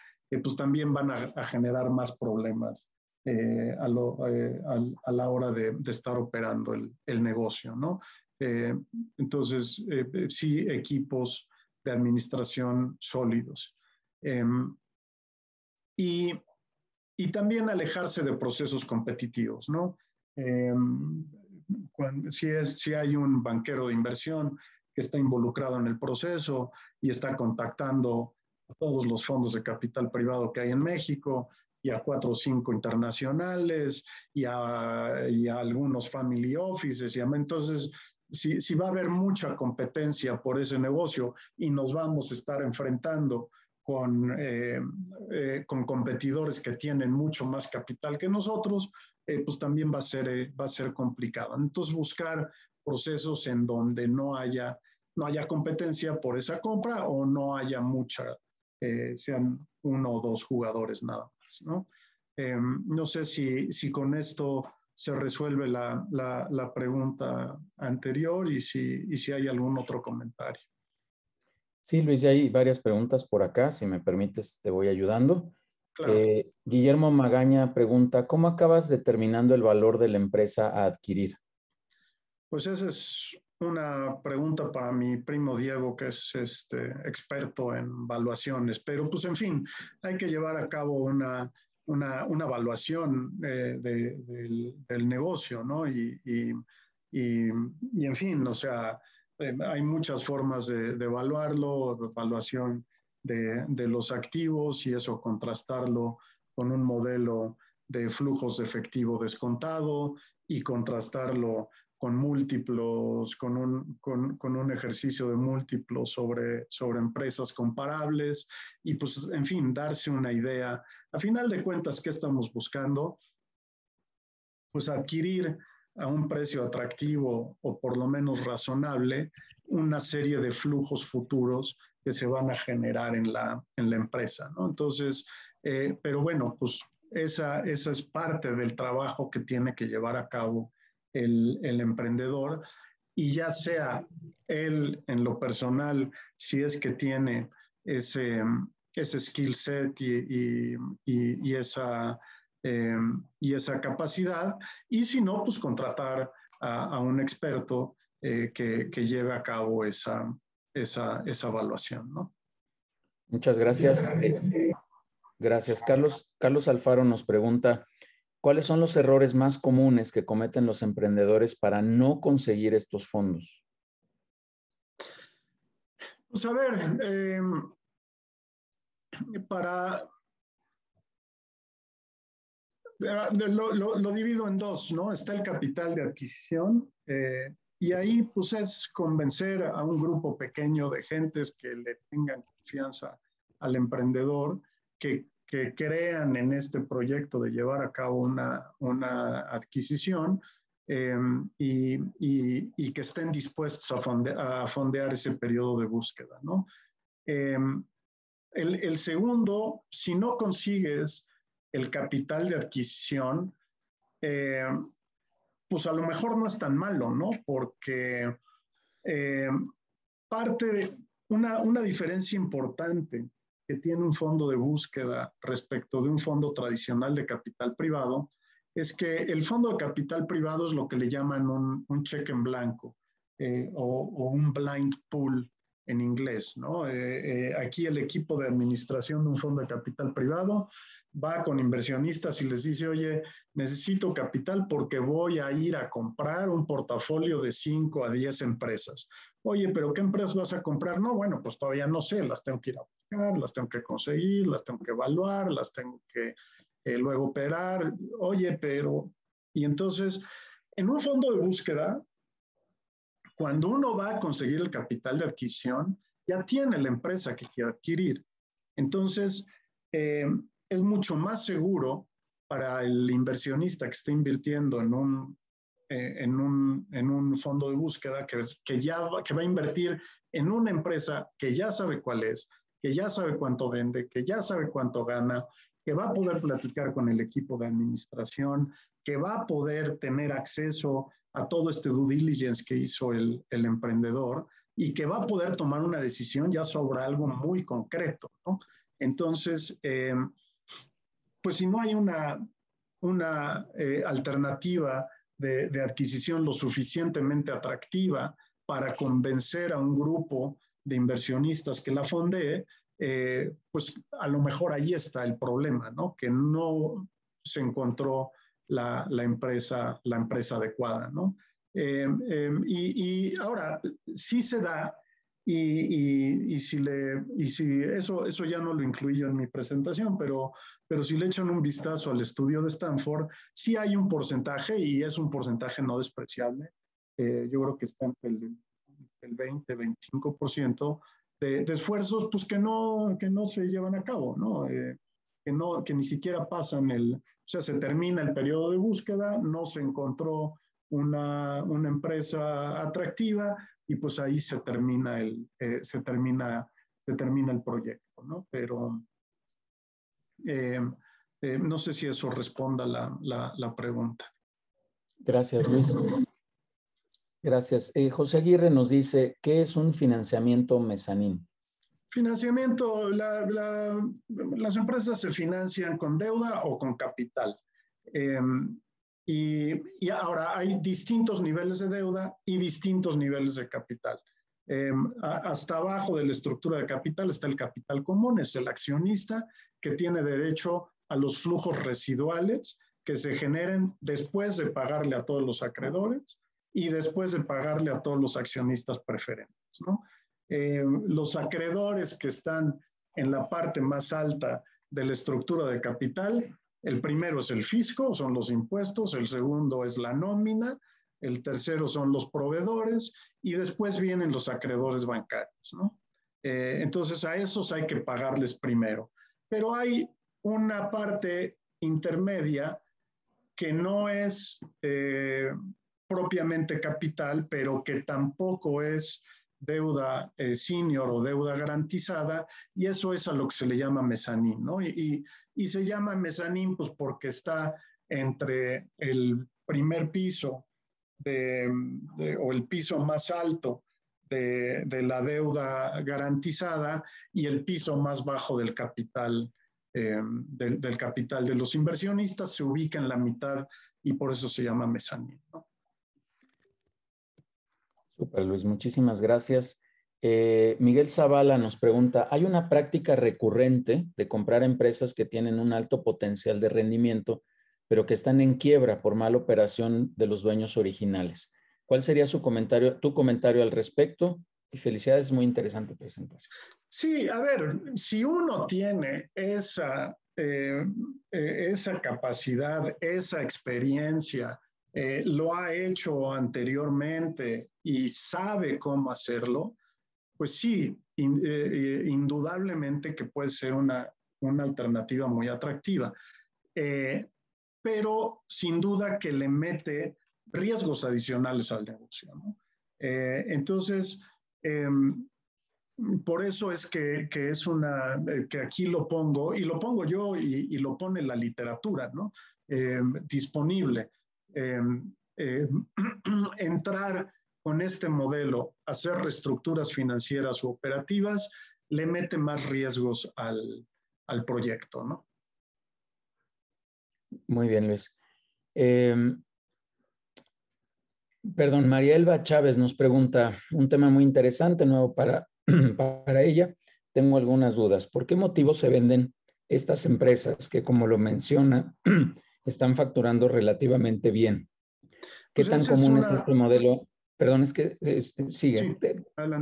pues también van a, generar más problemas a, a, la hora de, estar operando el, el negocio, ¿no? entonces, sí, equipos de administración sólidos. Em, y, y también alejarse de procesos competitivos, ¿no? Si, es, si hay un banquero de inversión que está involucrado en el proceso y está contactando a todos los fondos de capital privado que hay en México y a cuatro o cinco internacionales y a, y a algunos family offices. Y entonces, si, si, va a haber mucha competencia por ese negocio y nos vamos a estar enfrentando con, eh, eh, con competidores que tienen mucho más capital que nosotros, eh, pues también va a, ser, va a ser complicado. Entonces, buscar procesos en donde no haya, no haya competencia por esa compra o no haya mucha, sean uno o dos jugadores nada más. No, no sé si, si con esto se resuelve la, la, la pregunta anterior y si, y si hay algún otro comentario. Sí, Luis, hay varias preguntas por acá. Si me permites, te voy ayudando. Eh, Guillermo Magaña pregunta, ¿cómo acabas determinando el valor de la empresa a adquirir? Pues esa es una pregunta para mi primo Diego, que es este, experto en valuaciones, pero pues en fin, hay que llevar a cabo una, una, una evaluación eh, del, negocio, ¿no? Y, y, y, en fin, o sea, eh, hay muchas formas de, de evaluarlo, evaluación de, los activos y eso contrastarlo con un modelo de flujos de efectivo descontado y contrastarlo con múltiplos, con un, con un ejercicio de múltiplos sobre, sobre empresas comparables y pues, en fin, darse una idea. A final de cuentas, ¿qué estamos buscando? Pues adquirir a un precio atractivo o por lo menos razonable una serie de flujos futuros que se van a generar en la, en la empresa, ¿no? Entonces, eh, pero bueno, pues esa, esa es parte del trabajo que tiene que llevar a cabo el, el emprendedor y ya sea él en lo personal, si es que tiene ese, ese skill set y, y, y, esa, eh, y esa capacidad, y si no, pues contratar a, un experto eh, que, que, lleve a cabo esa, esa, esa evaluación. ¿no? Muchas gracias. Gracias. Carlos, Carlos Alfaro nos pregunta, ¿Cuáles son los errores más comunes que cometen los emprendedores para no conseguir estos fondos? Pues a ver, em, para... Lo, divido en dos, ¿no? Está el capital de adquisición eh, y ahí pues es convencer a un grupo pequeño de gentes que le tengan confianza al emprendedor que que crean en este proyecto de llevar a cabo una, una adquisición em, y, y, que estén dispuestos a, a, fondear ese periodo de búsqueda. ¿no? Em, el, el, segundo, si no consigues el capital de adquisición, em, pues a lo mejor no es tan malo, ¿no? Porque parte de una, una diferencia importante que tiene un fondo de búsqueda respecto de un fondo tradicional de capital privado es que el fondo de capital privado es lo que le llaman un, un cheque en blanco eh, o, un blind pool en inglés. ¿no? Eh, eh, aquí el equipo de administración de un fondo de capital privado va con inversionistas y les dice, oye, necesito capital porque voy a ir a comprar un portafolio de 5 a 10 empresas. Oye, pero ¿qué empresas vas a comprar? No, bueno, pues todavía no sé, las tengo que ir a buscar, las tengo que conseguir, las tengo que evaluar, las tengo que eh, luego operar. Oye, pero... Y entonces, en un fondo de búsqueda, cuando uno va a conseguir el capital de adquisición, ya tiene la empresa que quiere adquirir. Entonces, eh, es mucho más seguro para el inversionista que está invirtiendo en un eh, en, un, en, un, fondo de búsqueda que, que ya va, que va a invertir en una empresa que ya sabe cuál es, que ya sabe cuánto vende, que ya sabe cuánto gana, que va a poder platicar con el equipo de administración, que va a poder tener acceso a todo este due diligence que hizo el, emprendedor y que va a poder tomar una decisión ya sobre algo muy concreto. ¿no? Entonces, eh, pues si no hay una, una eh, alternativa de, adquisición lo suficientemente atractiva para convencer a un grupo de inversionistas que la fondee, eh, pues a lo mejor ahí está el problema, ¿no? Que no se encontró la, empresa, la empresa adecuada, ¿no? Eh, eh, y, y, ahora, sí se da y, y, si le, y si eso, eso ya no lo incluyo en mi presentación, pero, pero si le echan un vistazo al estudio de Stanford, sí hay un porcentaje y es un porcentaje no despreciable. Eh, yo creo que está entre el, el 20, 25% de, de, esfuerzos pues, que, no, que no se llevan a cabo, ¿no? Que, no, que ni siquiera pasan el, o sea, se termina el periodo de búsqueda, no se encontró una, una empresa atractiva, y pues ahí se termina el, eh, se termina, se termina el proyecto, ¿no? Pero eh, eh, no sé si eso responda la, la, la pregunta. Gracias, Luis. Gracias. José Aguirre nos dice, ¿qué es un financiamiento mezanín? Financiamiento, la, la, las empresas se financian con deuda o con capital. Y, ahora hay distintos niveles de deuda y distintos niveles de capital. Em, hasta abajo de la estructura de capital está el capital común, es el accionista que tiene derecho a los flujos residuales que se generen después de pagarle a todos los acreedores y después de pagarle a todos los accionistas preferentes. ¿no? Eh, los acreedores que están en la parte más alta de la estructura de capital, el primero es el fisco, son los impuestos, el segundo es la nómina, el tercero son los proveedores y después vienen los acreedores bancarios. ¿no? Eh, entonces a esos hay que pagarles primero. Pero hay una parte intermedia que no es eh, propiamente capital, pero que tampoco es deuda eh, senior o deuda garantizada, y eso es a lo que se le llama mezanín, ¿no? Y, se llama mezanín pues porque está entre el primer piso o el piso más alto de, la deuda garantizada y el piso más bajo del capital, eh, del, capital de los inversionistas, se ubica en la mitad y por eso se llama mezanín, ¿no? Super Luis, muchísimas gracias. Eh, Miguel Zavala nos pregunta, ¿hay una práctica recurrente de comprar empresas que tienen un alto potencial de rendimiento, pero que están en quiebra por mala operación de los dueños originales? ¿Cuál sería su comentario, tu comentario al respecto? Y felicidades, muy interesante presentación. Sí, a ver, si uno tiene esa, eh, eh, esa capacidad, esa experiencia, lo ha hecho anteriormente y sabe cómo hacerlo, pues sí, eh, eh, indudablemente que puede ser una, una alternativa muy atractiva. pero sin duda que le mete riesgos adicionales al negocio. ¿no? entonces, em, por eso es que, que, es una, que aquí lo pongo, y lo pongo yo y, lo pone la literatura. Em, disponible. Em, entrar con este modelo, hacer reestructuras financieras o operativas, le mete más riesgos al, al proyecto, ¿no? Muy bien, Luis. Em, perdón, María Elba Chávez nos pregunta un tema muy interesante, nuevo para, para ella. Tengo algunas dudas. ¿Por qué motivo se venden estas empresas que, como lo menciona, están facturando relativamente bien. ¿Qué pues tan común es, este modelo? Perdón, es que sigue.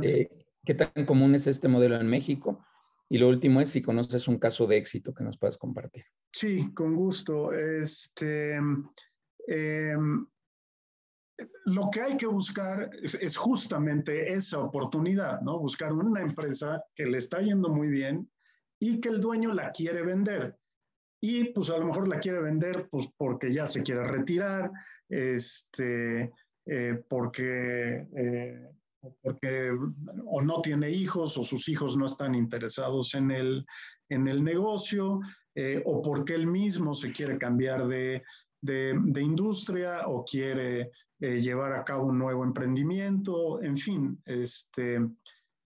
Eh, ¿Qué tan común es este modelo en México? Y lo último es si conoces un caso de éxito que nos puedas compartir. Sí, con gusto. Este, em, lo que hay que buscar es, es, justamente esa oportunidad, ¿no? Buscar una empresa que le está yendo muy bien y que el dueño la quiere vender y pues a lo mejor la quiere vender pues porque ya se quiere retirar, este, eh, porque, eh, porque o no tiene hijos o sus hijos no están interesados en el, en el negocio eh, o porque él mismo se quiere cambiar de, de, industria o quiere llevar a cabo un nuevo emprendimiento, en fin, este,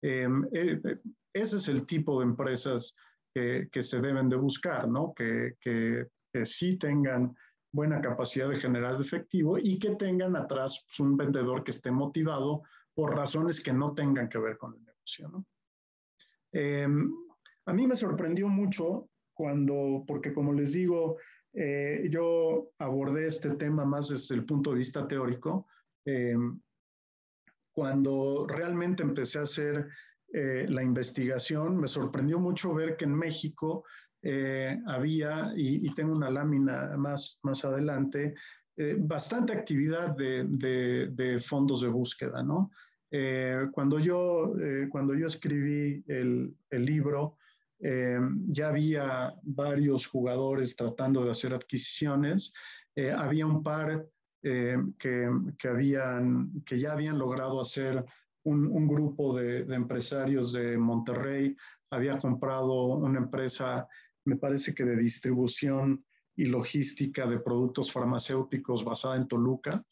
em, ese es el tipo de empresas que, se deben de buscar, ¿no? Que, que, sí tengan buena capacidad de generar efectivo y que tengan atrás pues, un vendedor que esté motivado por razones que no tengan que ver con el negocio, ¿no? Em, a mí me sorprendió mucho cuando, porque como les digo, eh, yo abordé este tema más desde el punto de vista teórico, em, cuando realmente empecé a hacer eh, la investigación, me sorprendió mucho ver que en México eh, había, y, tengo una lámina más, más adelante, eh, bastante actividad de, fondos de búsqueda, ¿no? cuando, yo, cuando yo escribí el, el libro, ya había varios jugadores tratando de hacer adquisiciones, había un par que, que, habían, que ya habían logrado hacer un, grupo de, empresarios de Monterrey había comprado una empresa, me parece que de distribución y logística de productos farmacéuticos basada en Toluca,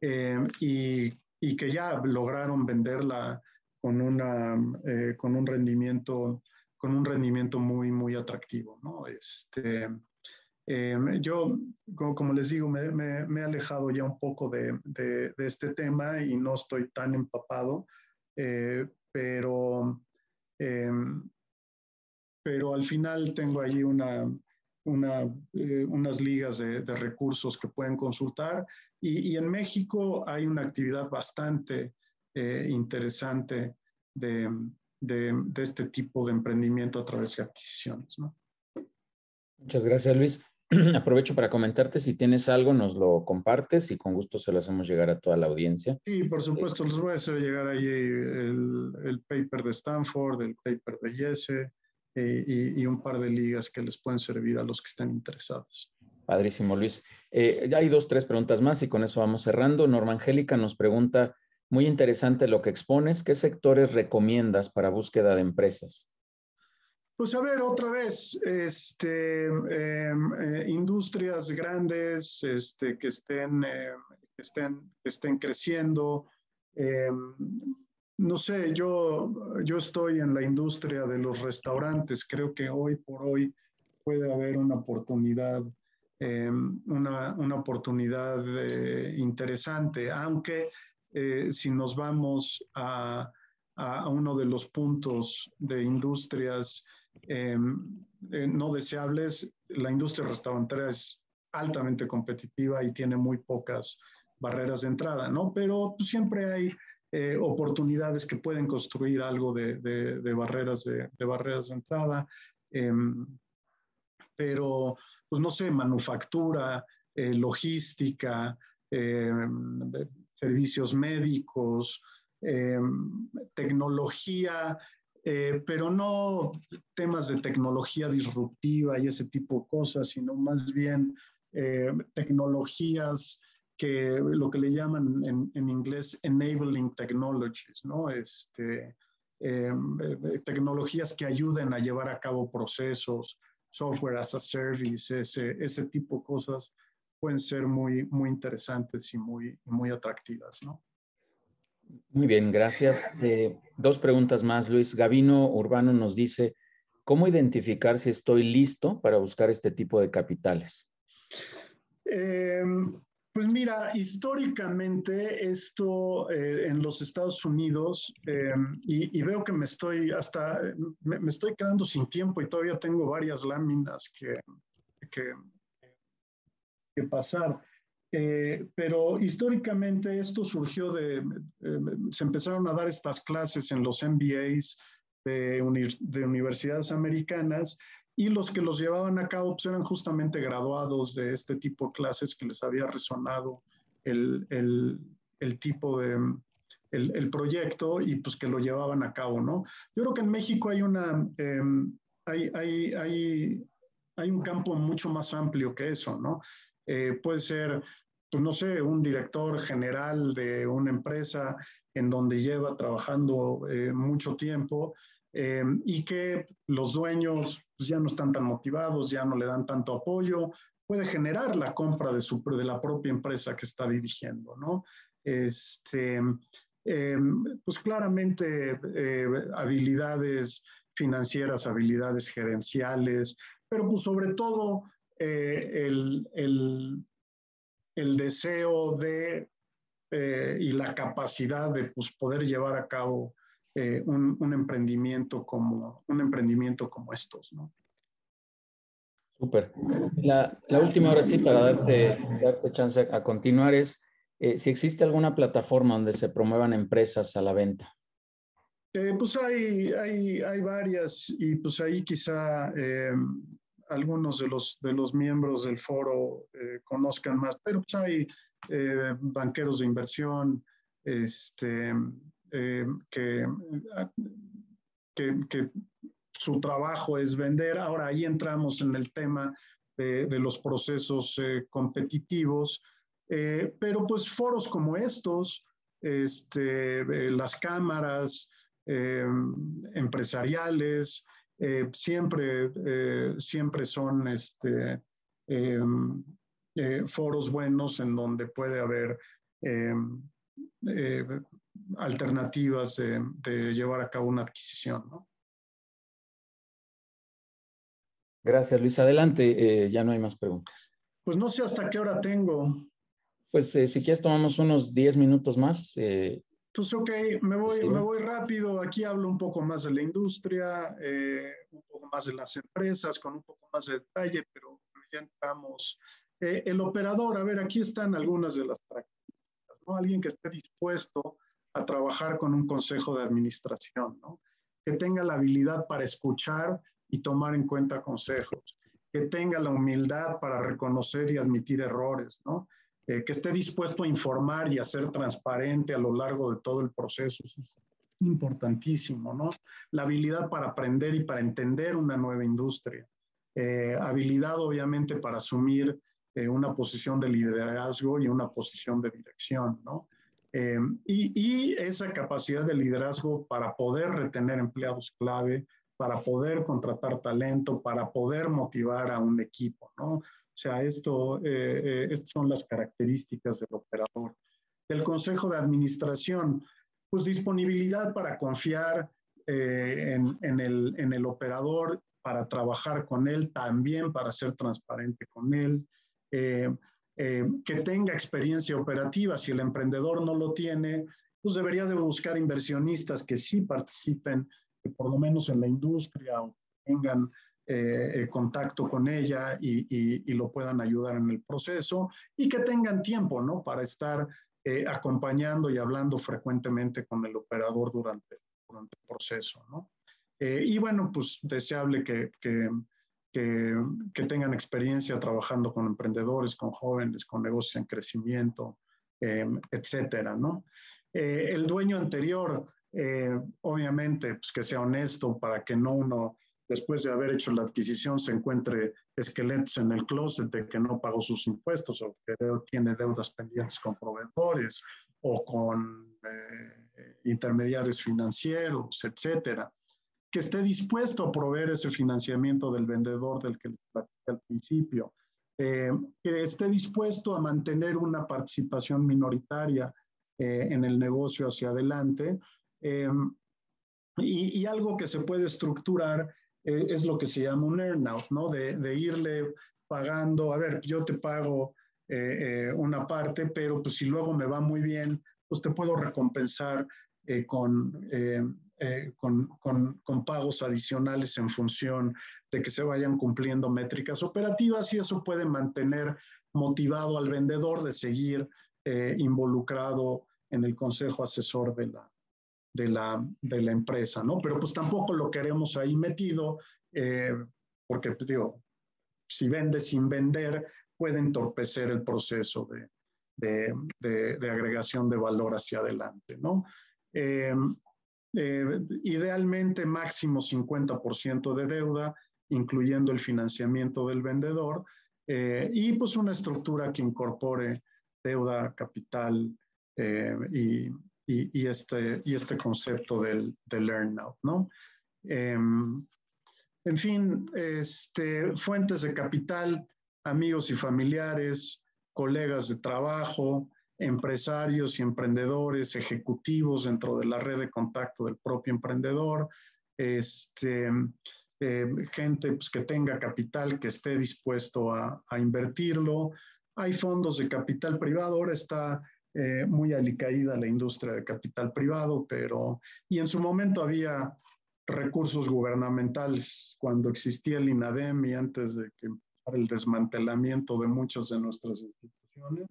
eh, y, que ya lograron venderla con, una, eh, con un rendimiento con un rendimiento muy, muy atractivo. ¿no? Este, Em, yo, como, les digo, me, he alejado ya un poco de, este tema y no estoy tan empapado, eh, pero, pero al final tengo ahí una, unas ligas de, recursos que pueden consultar. Y, en México hay una actividad bastante interesante de, de, este tipo de emprendimiento a través de adquisiciones. ¿no? Muchas gracias, Luis. Aprovecho para comentarte, si tienes algo, nos lo compartes y con gusto se lo hacemos llegar a toda la audiencia. Sí, por supuesto, les voy a hacer llegar ahí el, el paper de Stanford, el paper de Yese eh, y, y, un par de ligas que les pueden servir a los que estén interesados. Padrísimo, Luis. Eh, ya hay dos, tres preguntas más y con eso vamos cerrando. Norma Angélica nos pregunta, muy interesante lo que expones. ¿Qué sectores recomiendas para búsqueda de empresas? Pues a ver, otra vez, este, em, eh, industrias grandes este, que, estén, em, estén, estén creciendo. No sé, yo, yo estoy en la industria de los restaurantes. Creo que hoy por hoy puede haber una oportunidad, una, una, oportunidad eh, interesante, aunque eh, si nos vamos a, a, uno de los puntos de industrias eh, no deseables, la industria restaurantera es altamente competitiva y tiene muy pocas barreras de entrada, ¿no? Pero pues, siempre hay eh, oportunidades que pueden construir algo de, de, barreras, de, barreras de entrada. Em, pero, pues no sé, manufactura, logística, em, servicios médicos, eh, tecnología, eh, pero no temas de tecnología disruptiva y ese tipo de cosas, sino más bien eh, tecnologías que lo que le llaman en, en inglés enabling technologies, ¿no? Este, tecnologías que ayuden a llevar a cabo procesos, software as a service, ese, ese tipo de cosas pueden ser muy, muy interesantes y muy, muy atractivas, ¿no? Muy bien, gracias. Eh, dos preguntas más, Luis. Gavino Urbano nos dice, ¿cómo identificar si estoy listo para buscar este tipo de capitales? Em, pues mira, históricamente esto eh, en los Estados Unidos, em, y, veo que me estoy hasta, me, me, estoy quedando sin tiempo y todavía tengo varias láminas que, que pasar. Eh, pero históricamente esto surgió de, eh, se empezaron a dar estas clases en los MBAs de, universidades americanas y los que los llevaban a cabo pues, eran justamente graduados de este tipo de clases que les había resonado el, el, tipo de, el, proyecto y pues que lo llevaban a cabo, ¿no? Yo creo que en México hay una, em, hay, hay, hay, hay un campo mucho más amplio que eso, ¿no? Eh, puede ser, pues no sé, un director general de una empresa en donde lleva trabajando eh, mucho tiempo eh, y que los dueños pues, ya no están tan motivados, ya no le dan tanto apoyo, puede generar la compra de, su, de la propia empresa que está dirigiendo, ¿no? Este, pues claramente habilidades financieras, habilidades gerenciales, pero pues sobre todo eh, el, el, el, deseo de eh, y la capacidad de pues, poder llevar a cabo eh, un, un, emprendimiento como, un emprendimiento como estos, ¿no? Súper. La, la, última ahora sí, para darte, darte chance a continuar, es si existe alguna plataforma donde se promuevan empresas a la venta. pues hay, hay, hay, varias y pues ahí quizá algunos de los, de los miembros del foro eh, conozcan más, pero pues hay eh, banqueros de inversión este, eh, que, que, su trabajo es vender. Ahora ahí entramos en el tema de, los procesos competitivos, pero pues foros como estos, este, las cámaras empresariales, eh, siempre, eh, siempre son este, eh, foros buenos en donde puede haber alternativas de, llevar a cabo una adquisición. Gracias, Luis. Adelante, ya no hay más preguntas. Pues no sé hasta qué hora tengo. Pues si quieres tomamos unos 10 minutos más Pues ok, me voy, me voy rápido. Aquí hablo un poco más de la industria, eh, un poco más de las empresas, con un poco más de detalle, pero ya entramos. Eh, el operador, a ver, aquí están algunas de las características, ¿no? Alguien que esté dispuesto a trabajar con un consejo de administración, ¿no? Que tenga la habilidad para escuchar y tomar en cuenta consejos, que tenga la humildad para reconocer y admitir errores, ¿no? Eh, que esté dispuesto a informar y a ser transparente a lo largo de todo el proceso. es importantísimo, ¿no? La habilidad para aprender y para entender una nueva industria. Eh, habilidad, obviamente, para asumir eh, una posición de liderazgo y una posición de dirección, ¿no? Y, y, esa capacidad de liderazgo para poder retener empleados clave, para poder contratar talento, para poder motivar a un equipo, ¿no? O sea, esto, eh, eh, estas son las características del operador. Del Consejo de Administración, pues disponibilidad para confiar eh, en, en, el, en, el, operador, para trabajar con él, también para ser transparente con él, que tenga experiencia operativa. Si el emprendedor no lo tiene, pues debería de buscar inversionistas que sí participen, que por lo menos en la industria o tengan eh, eh, contacto con ella y, lo puedan ayudar en el proceso y que tengan tiempo, ¿no? Para estar eh, acompañando y hablando frecuentemente con el operador durante, durante el proceso, ¿no? y bueno, pues deseable que, que, que, tengan experiencia trabajando con emprendedores, con jóvenes, con negocios en crecimiento, etcétera, ¿no? el dueño anterior, obviamente, pues que sea honesto para que no uno después de haber hecho la adquisición se encuentre esqueletos en el closet de que no pagó sus impuestos o que tiene deudas pendientes con proveedores o con eh, intermediarios financieros, etcétera. Que esté dispuesto a proveer ese financiamiento del vendedor del que les platicé al principio. Eh, que esté dispuesto a mantener una participación minoritaria eh, en el negocio hacia adelante. Y, y, algo que se puede estructurar eh, es lo que se llama un earnout, ¿no? De, de irle pagando, a ver, yo te pago eh, eh, una parte, pero pues si luego me va muy bien, pues te puedo recompensar con, con, con, con, pagos adicionales en función de que se vayan cumpliendo métricas operativas y eso puede mantener motivado al vendedor de seguir involucrado en el consejo asesor de la, de la, de la empresa, ¿no? Pero pues tampoco lo queremos ahí metido, eh, porque, pues, digo, si vende sin vender, puede entorpecer el proceso de, de, de, agregación de valor hacia adelante, ¿no? Eh, eh, idealmente máximo 50% de deuda, incluyendo el financiamiento del vendedor, y pues una estructura que incorpore deuda, capital y, y, este, y este concepto del, del earnout, ¿no? Em, en fin, este, fuentes de capital, amigos y familiares, colegas de trabajo, empresarios y emprendedores, ejecutivos dentro de la red de contacto del propio emprendedor, este, em, gente pues, que tenga capital, que esté dispuesto a, a, invertirlo. Hay fondos de capital privado, ahora está eh, muy alicaída la industria de capital privado, pero y en su momento había recursos gubernamentales cuando existía el INADEM y antes de que el desmantelamiento de muchas de nuestras instituciones,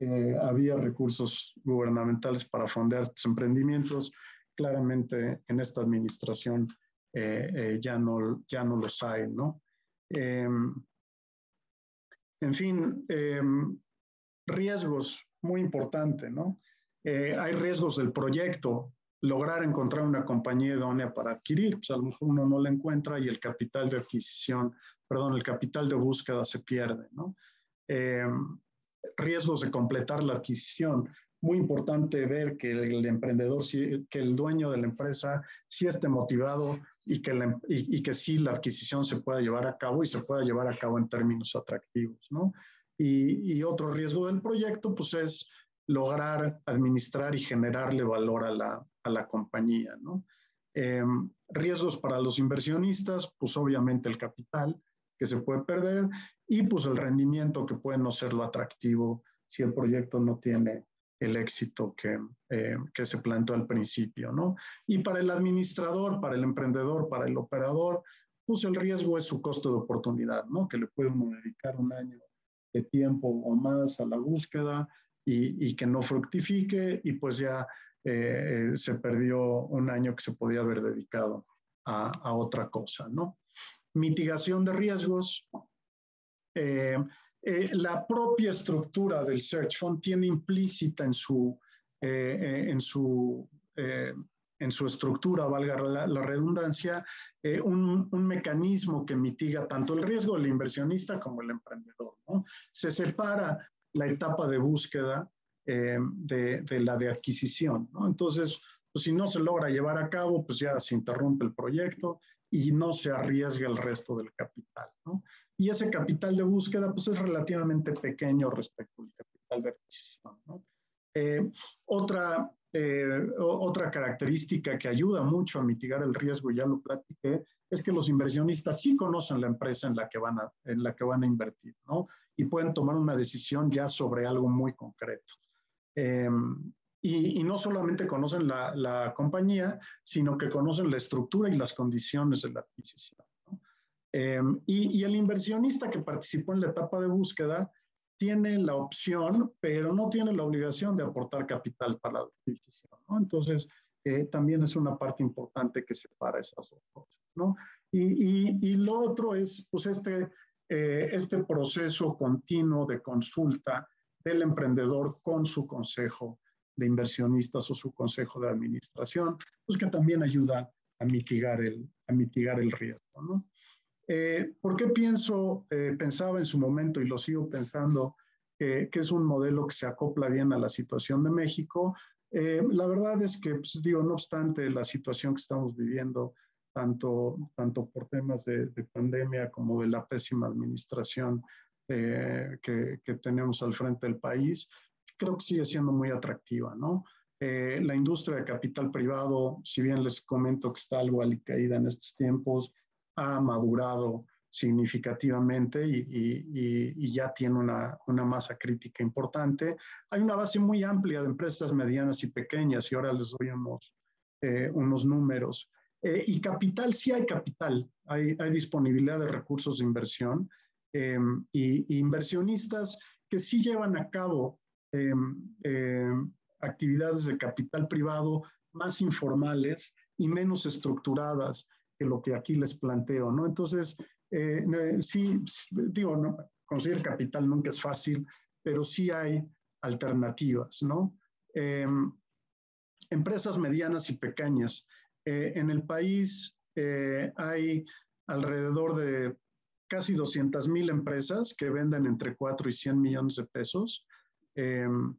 eh, había recursos gubernamentales para fondear estos emprendimientos. Claramente en esta administración eh, ya, no, ya no los hay, ¿no? Em, en fin, em, riesgos muy importante, ¿no? Eh, hay riesgos del proyecto, lograr encontrar una compañía idónea para adquirir, pues a lo mejor uno no la encuentra y el capital de adquisición, perdón, el capital de búsqueda se pierde, ¿no? Eh, riesgos de completar la adquisición. Muy importante ver que el, emprendedor, que el dueño de la empresa sí esté motivado y que, y, y que sí la adquisición se pueda llevar a cabo y se pueda llevar a cabo en términos atractivos. Y, otro riesgo del proyecto, pues es lograr administrar y generarle valor a la, a la compañía, ¿no? Em, riesgos para los inversionistas, pues obviamente el capital que se puede perder y pues el rendimiento que puede no ser lo atractivo si el proyecto no tiene el éxito que, que se planteó al principio, ¿no? Y para el administrador, para el emprendedor, para el operador, pues el riesgo es su costo de oportunidad, ¿no? Que le puede dedicar un año de tiempo o más a la búsqueda y, y que no fructifique y pues ya eh, se perdió un año que se podía haber dedicado a, a otra cosa, ¿no? Mitigación de riesgos. Eh, eh, la propia estructura del Search Fund tiene implícita en su, en su en su estructura, valga la, redundancia, un, un, mecanismo que mitiga tanto el riesgo del inversionista como el emprendedor. ¿no? Se separa la etapa de búsqueda eh, de, la de adquisición. Entonces, pues si no se logra llevar a cabo, pues ya se interrumpe el proyecto y no se arriesga el resto del capital. ¿no? Y ese capital de búsqueda pues es relativamente pequeño respecto al capital de adquisición. ¿no? Eh, otra, eh, otra característica que ayuda mucho a mitigar el riesgo, ya lo platiqué, es que los inversionistas sí conocen la empresa en la que van a, en la que van a invertir, ¿no? Y pueden tomar una decisión ya sobre algo muy concreto. Em, y, no solamente conocen la, compañía, sino que conocen la estructura y las condiciones de la adquisición. Em, y, el inversionista que participó en la etapa de búsqueda tiene la opción, pero no tiene la obligación de aportar capital para la adquisición. Entonces, eh, también es una parte importante que separa esas dos cosas. Y, lo otro es pues, este, eh, este proceso continuo de consulta del emprendedor con su consejo de inversionistas o su consejo de administración, pues que también ayuda a mitigar el, a mitigar el riesgo. ¿no? Eh, ¿Por qué pienso, eh, pensaba en su momento y lo sigo pensando, que es un modelo que se acopla bien a la situación de México? Eh, la verdad es que, pues, digo, no obstante la situación que estamos viviendo, tanto, tanto por temas de, de pandemia como de la pésima administración eh, que, tenemos al frente del país, creo que sigue siendo muy atractiva, ¿no? Eh, la industria de capital privado, si bien les comento que está algo alicaída en estos tiempos, ha madurado significativamente y, ya tiene una, masa crítica importante. Hay una base muy amplia de empresas medianas y pequeñas y ahora les doy unos, eh, unos números. y capital, sí hay capital, hay, hay disponibilidad de recursos de inversión Em, y, inversionistas que sí llevan a cabo em, em, actividades de capital privado más informales y menos estructuradas que lo que aquí les planteo, ¿no? Entonces, eh, sí, digo, no, conseguir capital nunca es fácil, pero sí hay alternativas, ¿no? empresas medianas y pequeñas. Eh, en el país eh, hay alrededor de casi 200 mil empresas que venden entre 4 y 100 millones de pesos, em,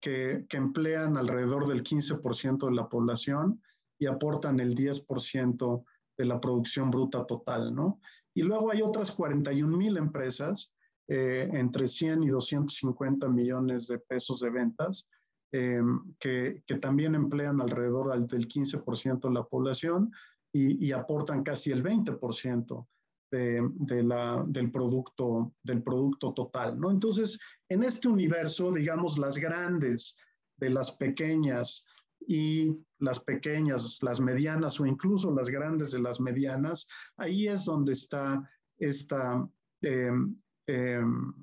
que, que, emplean alrededor del 15% de la población y aportan el 10% de la producción bruta total, ¿no? Y luego hay otras 41 mil empresas, eh, entre 100 y 250 millones de pesos de ventas, em, que, que, también emplean alrededor del 15% de la población y, y aportan casi el 20% de, la, del, producto, del producto total, ¿no? Entonces, en este universo, digamos, las grandes de las pequeñas y las pequeñas, las medianas o incluso las grandes de las medianas, ahí es donde está esta... Em, em,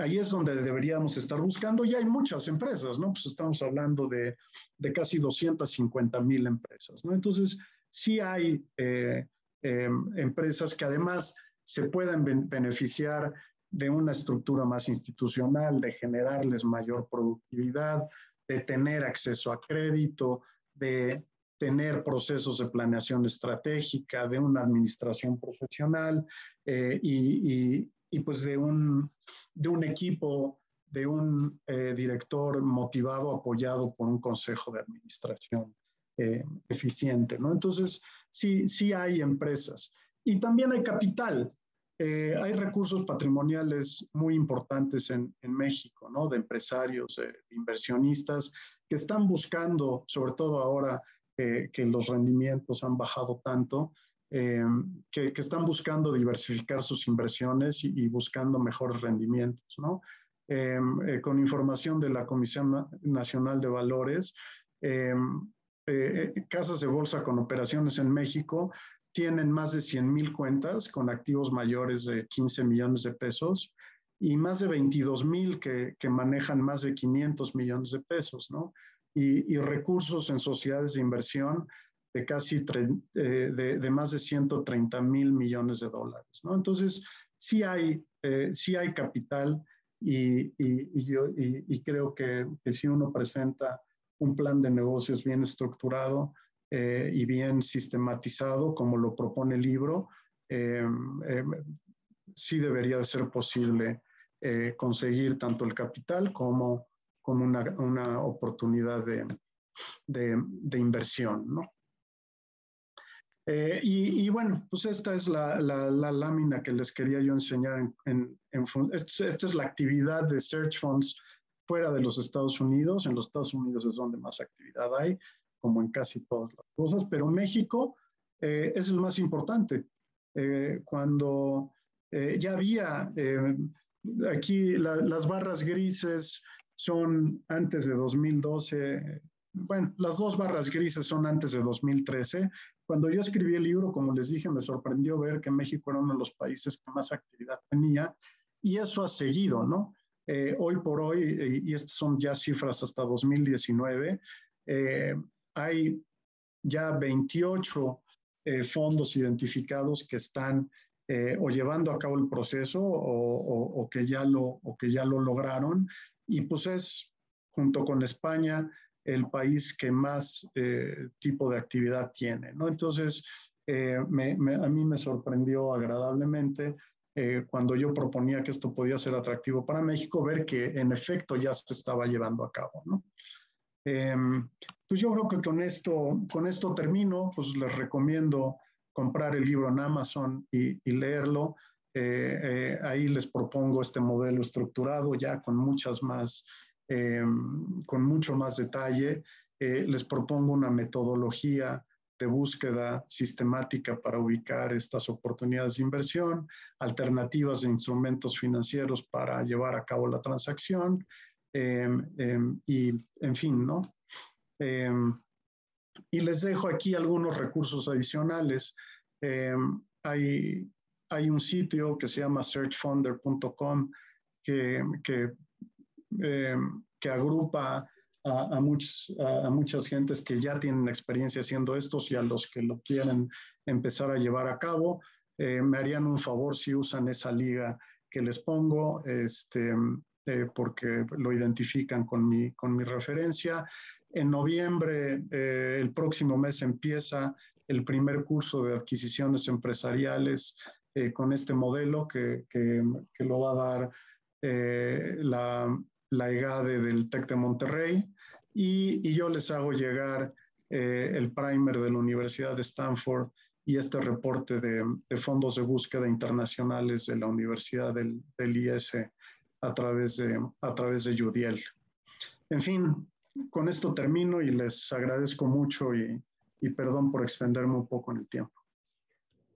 ahí es donde deberíamos estar buscando y hay muchas empresas, ¿no? Pues estamos hablando de, de casi 250 mil empresas, ¿no? Entonces, sí hay eh, Em, empresas que además se puedan beneficiar de una estructura más institucional, de generarles mayor productividad, de tener acceso a crédito, de tener procesos de planeación estratégica, de una administración profesional eh, y, y, pues de un, de un equipo, de un eh, director motivado, apoyado por un consejo de administración eh, eficiente. ¿no? Entonces, sí, sí hay empresas. Y también hay capital. Eh, hay recursos patrimoniales muy importantes en, en México, ¿no? De empresarios, de inversionistas que están buscando, sobre todo ahora que los rendimientos han bajado tanto, eh, que, que, están buscando diversificar sus inversiones y, buscando mejores rendimientos, ¿no? em, eh, con información de la Comisión Nacional de Valores, em, eh, casas de bolsa con operaciones en México tienen más de 100 mil cuentas con activos mayores de 15 millones de pesos y más de 22 mil que, que, manejan más de 500 millones de pesos, ¿no? Y, y recursos en sociedades de inversión de casi eh, de, de, más de 130 mil millones de dólares, ¿no? Entonces, sí hay, eh, sí hay capital y, y, y yo, creo que, que, si uno presenta un plan de negocios bien estructurado eh, y bien sistematizado, como lo propone el libro, eh, eh, sí debería de ser posible eh, conseguir tanto el capital como, como una, una oportunidad de, de, de, inversión, ¿no? Eh, y, y, bueno, pues esta es la, la, la, lámina que les quería yo enseñar. En, en, en esta, esta es la actividad de Search Funds fuera de los Estados Unidos. En los Estados Unidos es donde más actividad hay, como en casi todas las cosas, pero México eh, es el más importante. Eh, cuando eh, ya había, eh, aquí la, las barras grises son antes de 2012, bueno, las dos barras grises son antes de 2013. Cuando yo escribí el libro, como les dije, me sorprendió ver que México era uno de los países que más actividad tenía y eso ha seguido, ¿no? Eh, hoy por hoy, y estas son ya cifras hasta 2019, eh, hay ya 28 fondos identificados que están o llevando a cabo el proceso o, o, o, que ya lo, o que ya lo lograron. Y pues es, junto con España, el país que más eh, tipo de actividad tiene, ¿no? Entonces, eh, me, me, a mí me sorprendió agradablemente eh, cuando yo proponía que esto podía ser atractivo para México, ver que en efecto ya se estaba llevando a cabo, ¿no? Em, pues yo creo que con esto, con esto termino, pues les recomiendo comprar el libro en Amazon y, y leerlo. ahí les propongo este modelo estructurado ya con muchas más eh, con mucho más detalle. Eh, les propongo una metodología de búsqueda sistemática para ubicar estas oportunidades de inversión, alternativas de instrumentos financieros para llevar a cabo la transacción eh, y, en fin, ¿no? y les dejo aquí algunos recursos adicionales. hay, hay un sitio que se llama searchfunder.com que, que que agrupa a, a, muchos, a, a, muchas gentes que ya tienen experiencia haciendo estos y a los que lo quieren empezar a llevar a cabo. Eh, me harían un favor si usan esa liga que les pongo, este, eh, porque lo identifican con mi, con mi referencia. En noviembre, eh, el próximo mes, empieza el primer curso de adquisiciones empresariales eh, con este modelo que, que, que, lo va a dar eh, la, la EGADE del TEC de Monterrey y, y yo les hago llegar eh, el primer de la Universidad de Stanford y este reporte de, de, fondos de búsqueda internacionales de la Universidad del, del IS a través, de, a través de Judiel. En fin, con esto termino y les agradezco mucho y, y perdón por extenderme un poco en el tiempo.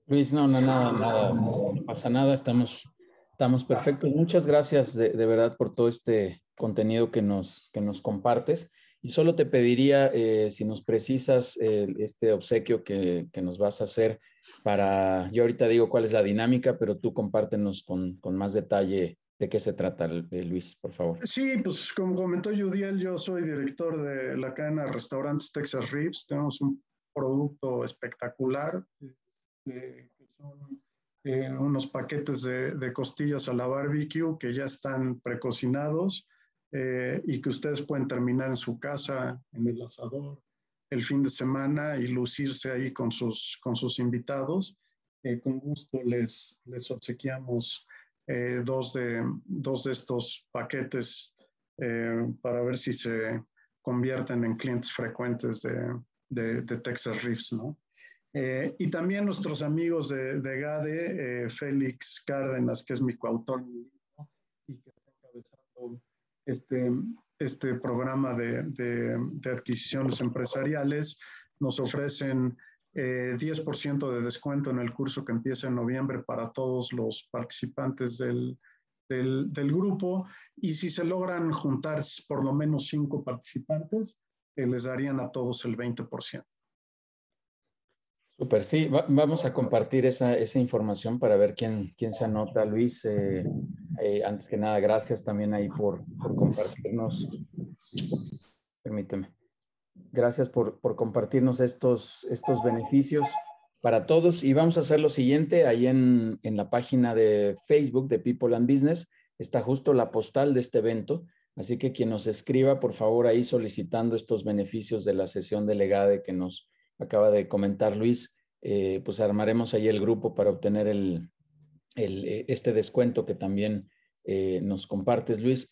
Luis, no, no, nada, nada, no pasa nada, estamos, estamos perfectos. Muchas gracias de, de verdad por todo este contenido que nos, que nos compartes. Y solo te pediría eh, si nos precisas eh, este obsequio que, que, nos vas a hacer para, yo ahorita digo cuál es la dinámica, pero tú compártenos con, con más detalle de qué se trata, eh, Luis, por favor. Sí, pues como comentó Judiel, yo soy director de la cadena de restaurantes Texas Ribs. Tenemos un producto espectacular, que son unos paquetes de, de costillas a la barbecue que ya están precocinados eh, y que ustedes pueden terminar en su casa, en el asador, el fin de semana y lucirse ahí con sus, con sus invitados. Eh, con gusto les, les obsequiamos eh, dos, de, dos de estos paquetes eh, para ver si se convierten en clientes frecuentes de, de, de Texas Reefs, ¿no? Eh, y también nuestros amigos de, de GADE, Félix Cárdenas, que es mi coautor, y que está encabezando este, este programa de, de adquisiciones empresariales. Nos ofrecen eh, 10% de descuento en el curso que empieza en noviembre para todos los participantes del, del, del, grupo y si se logran juntar por lo menos cinco participantes, eh, les darían a todos el 20%. Super, sí, vamos a compartir esa, esa, información para ver quién, quién se anota. Luis, eh, eh, antes que nada, gracias también ahí por, por compartirnos. Permíteme. Gracias por, compartirnos estos, beneficios para todos. Y vamos a hacer lo siguiente, ahí en, en la página de Facebook de People and Business está justo la postal de este evento. Así que quien nos escriba, por favor, ahí solicitando estos beneficios de la sesión delegada que nos acaba de comentar Luis, eh, pues armaremos ahí el grupo para obtener el, eh, este descuento que también eh, nos compartes, Luis.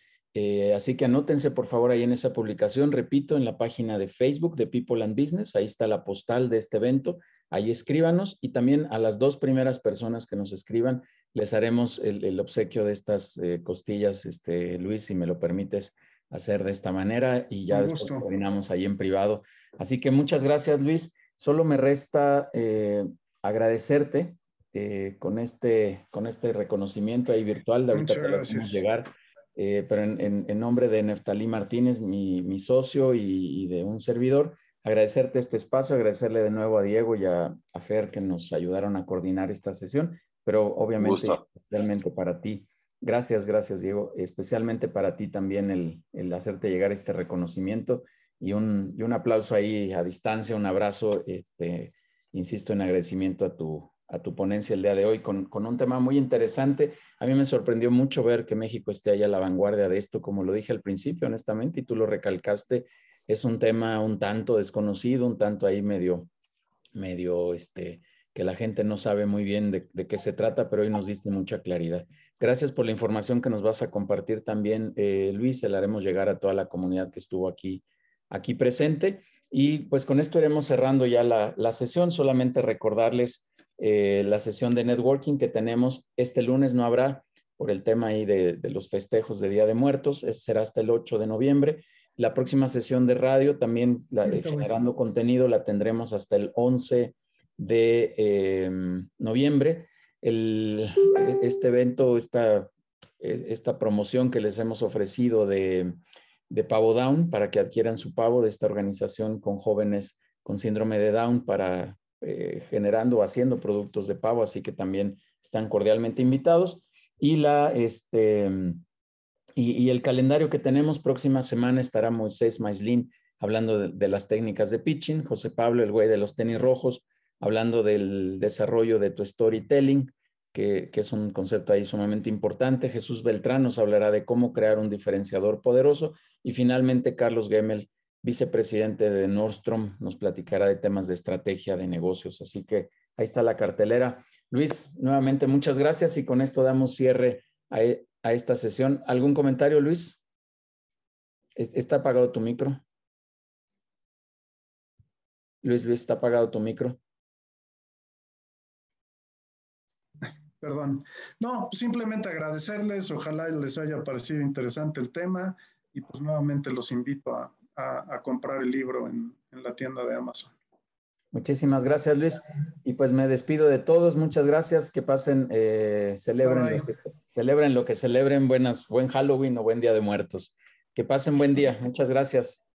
Así que anótense por favor ahí en esa publicación, repito, en la página de Facebook de People and Business, ahí está la postal de este evento, ahí escríbanos y también a las dos primeras personas que nos escriban les haremos el, obsequio de estas costillas, este, Luis, si me lo permites hacer de esta manera y ya después coordinamos ahí en privado. Así que muchas gracias, Luis. Solo me resta eh, agradecerte eh, con, este, con este reconocimiento ahí virtual. De ahorita te lo llegar. Eh, pero en, nombre de Neftalí Martínez, mi, socio y, de un servidor, agradecerte este espacio, agradecerle de nuevo a Diego y a, a Fer que nos ayudaron a coordinar esta sesión, pero obviamente especialmente para ti. Gracias, gracias Diego, especialmente para ti también el, el hacerte llegar este reconocimiento y un, y un, aplauso ahí a distancia, un abrazo, este, insisto en agradecimiento a tu, a tu ponencia el día de hoy con, con, un tema muy interesante. A mí me sorprendió mucho ver que México esté ahí a la vanguardia de esto, como lo dije al principio, honestamente, y tú lo recalcaste, es un tema un tanto desconocido, un tanto ahí medio, medio, este, que la gente no sabe muy bien de, qué se trata, pero hoy nos diste mucha claridad. Gracias por la información que nos vas a compartir también, eh, Luis, se la haremos llegar a toda la comunidad que estuvo aquí aquí presente. Y pues con esto iremos cerrando ya la, sesión. Solamente recordarles eh, la sesión de networking que tenemos este lunes no habrá por el tema ahí de, los festejos de Día de Muertos. será hasta el 8 de noviembre. La próxima sesión de radio, también la de generando contenido, la tendremos hasta el 11 de em, noviembre. este evento, esta, esta promoción que les hemos ofrecido de de Pavo Down para que adquieran su pavo de esta organización con jóvenes con síndrome de Down para eh, generando o haciendo productos de pavo, así que también están cordialmente invitados. Y, la, este, y, el calendario que tenemos próxima semana estará Moisés Maislin hablando de, las técnicas de pitching, José Pablo, el güey de los tenis rojos, hablando del desarrollo de tu storytelling, que, es un concepto ahí sumamente importante. Jesús Beltrán nos hablará de cómo crear un diferenciador poderoso. Y finalmente, Carlos Gemmel, vicepresidente de Nordstrom, nos platicará de temas de estrategia de negocios. Así que ahí está la cartelera. Luis, nuevamente muchas gracias y con esto damos cierre a, e, esta sesión. ¿Algún comentario, Luis? ¿Está apagado tu micro? Luis, Luis, ¿está apagado tu micro? Perdón. No, simplemente agradecerles, ojalá les haya parecido interesante el tema y pues nuevamente los invito a, comprar el libro en, la tienda de Amazon. Muchísimas gracias, Luis. Y pues me despido de todos. Muchas gracias. Que pasen, eh, celebren, lo que, celebren lo que celebren. Buenas, buen Halloween o buen Día de Muertos. Que pasen buen día. Muchas gracias.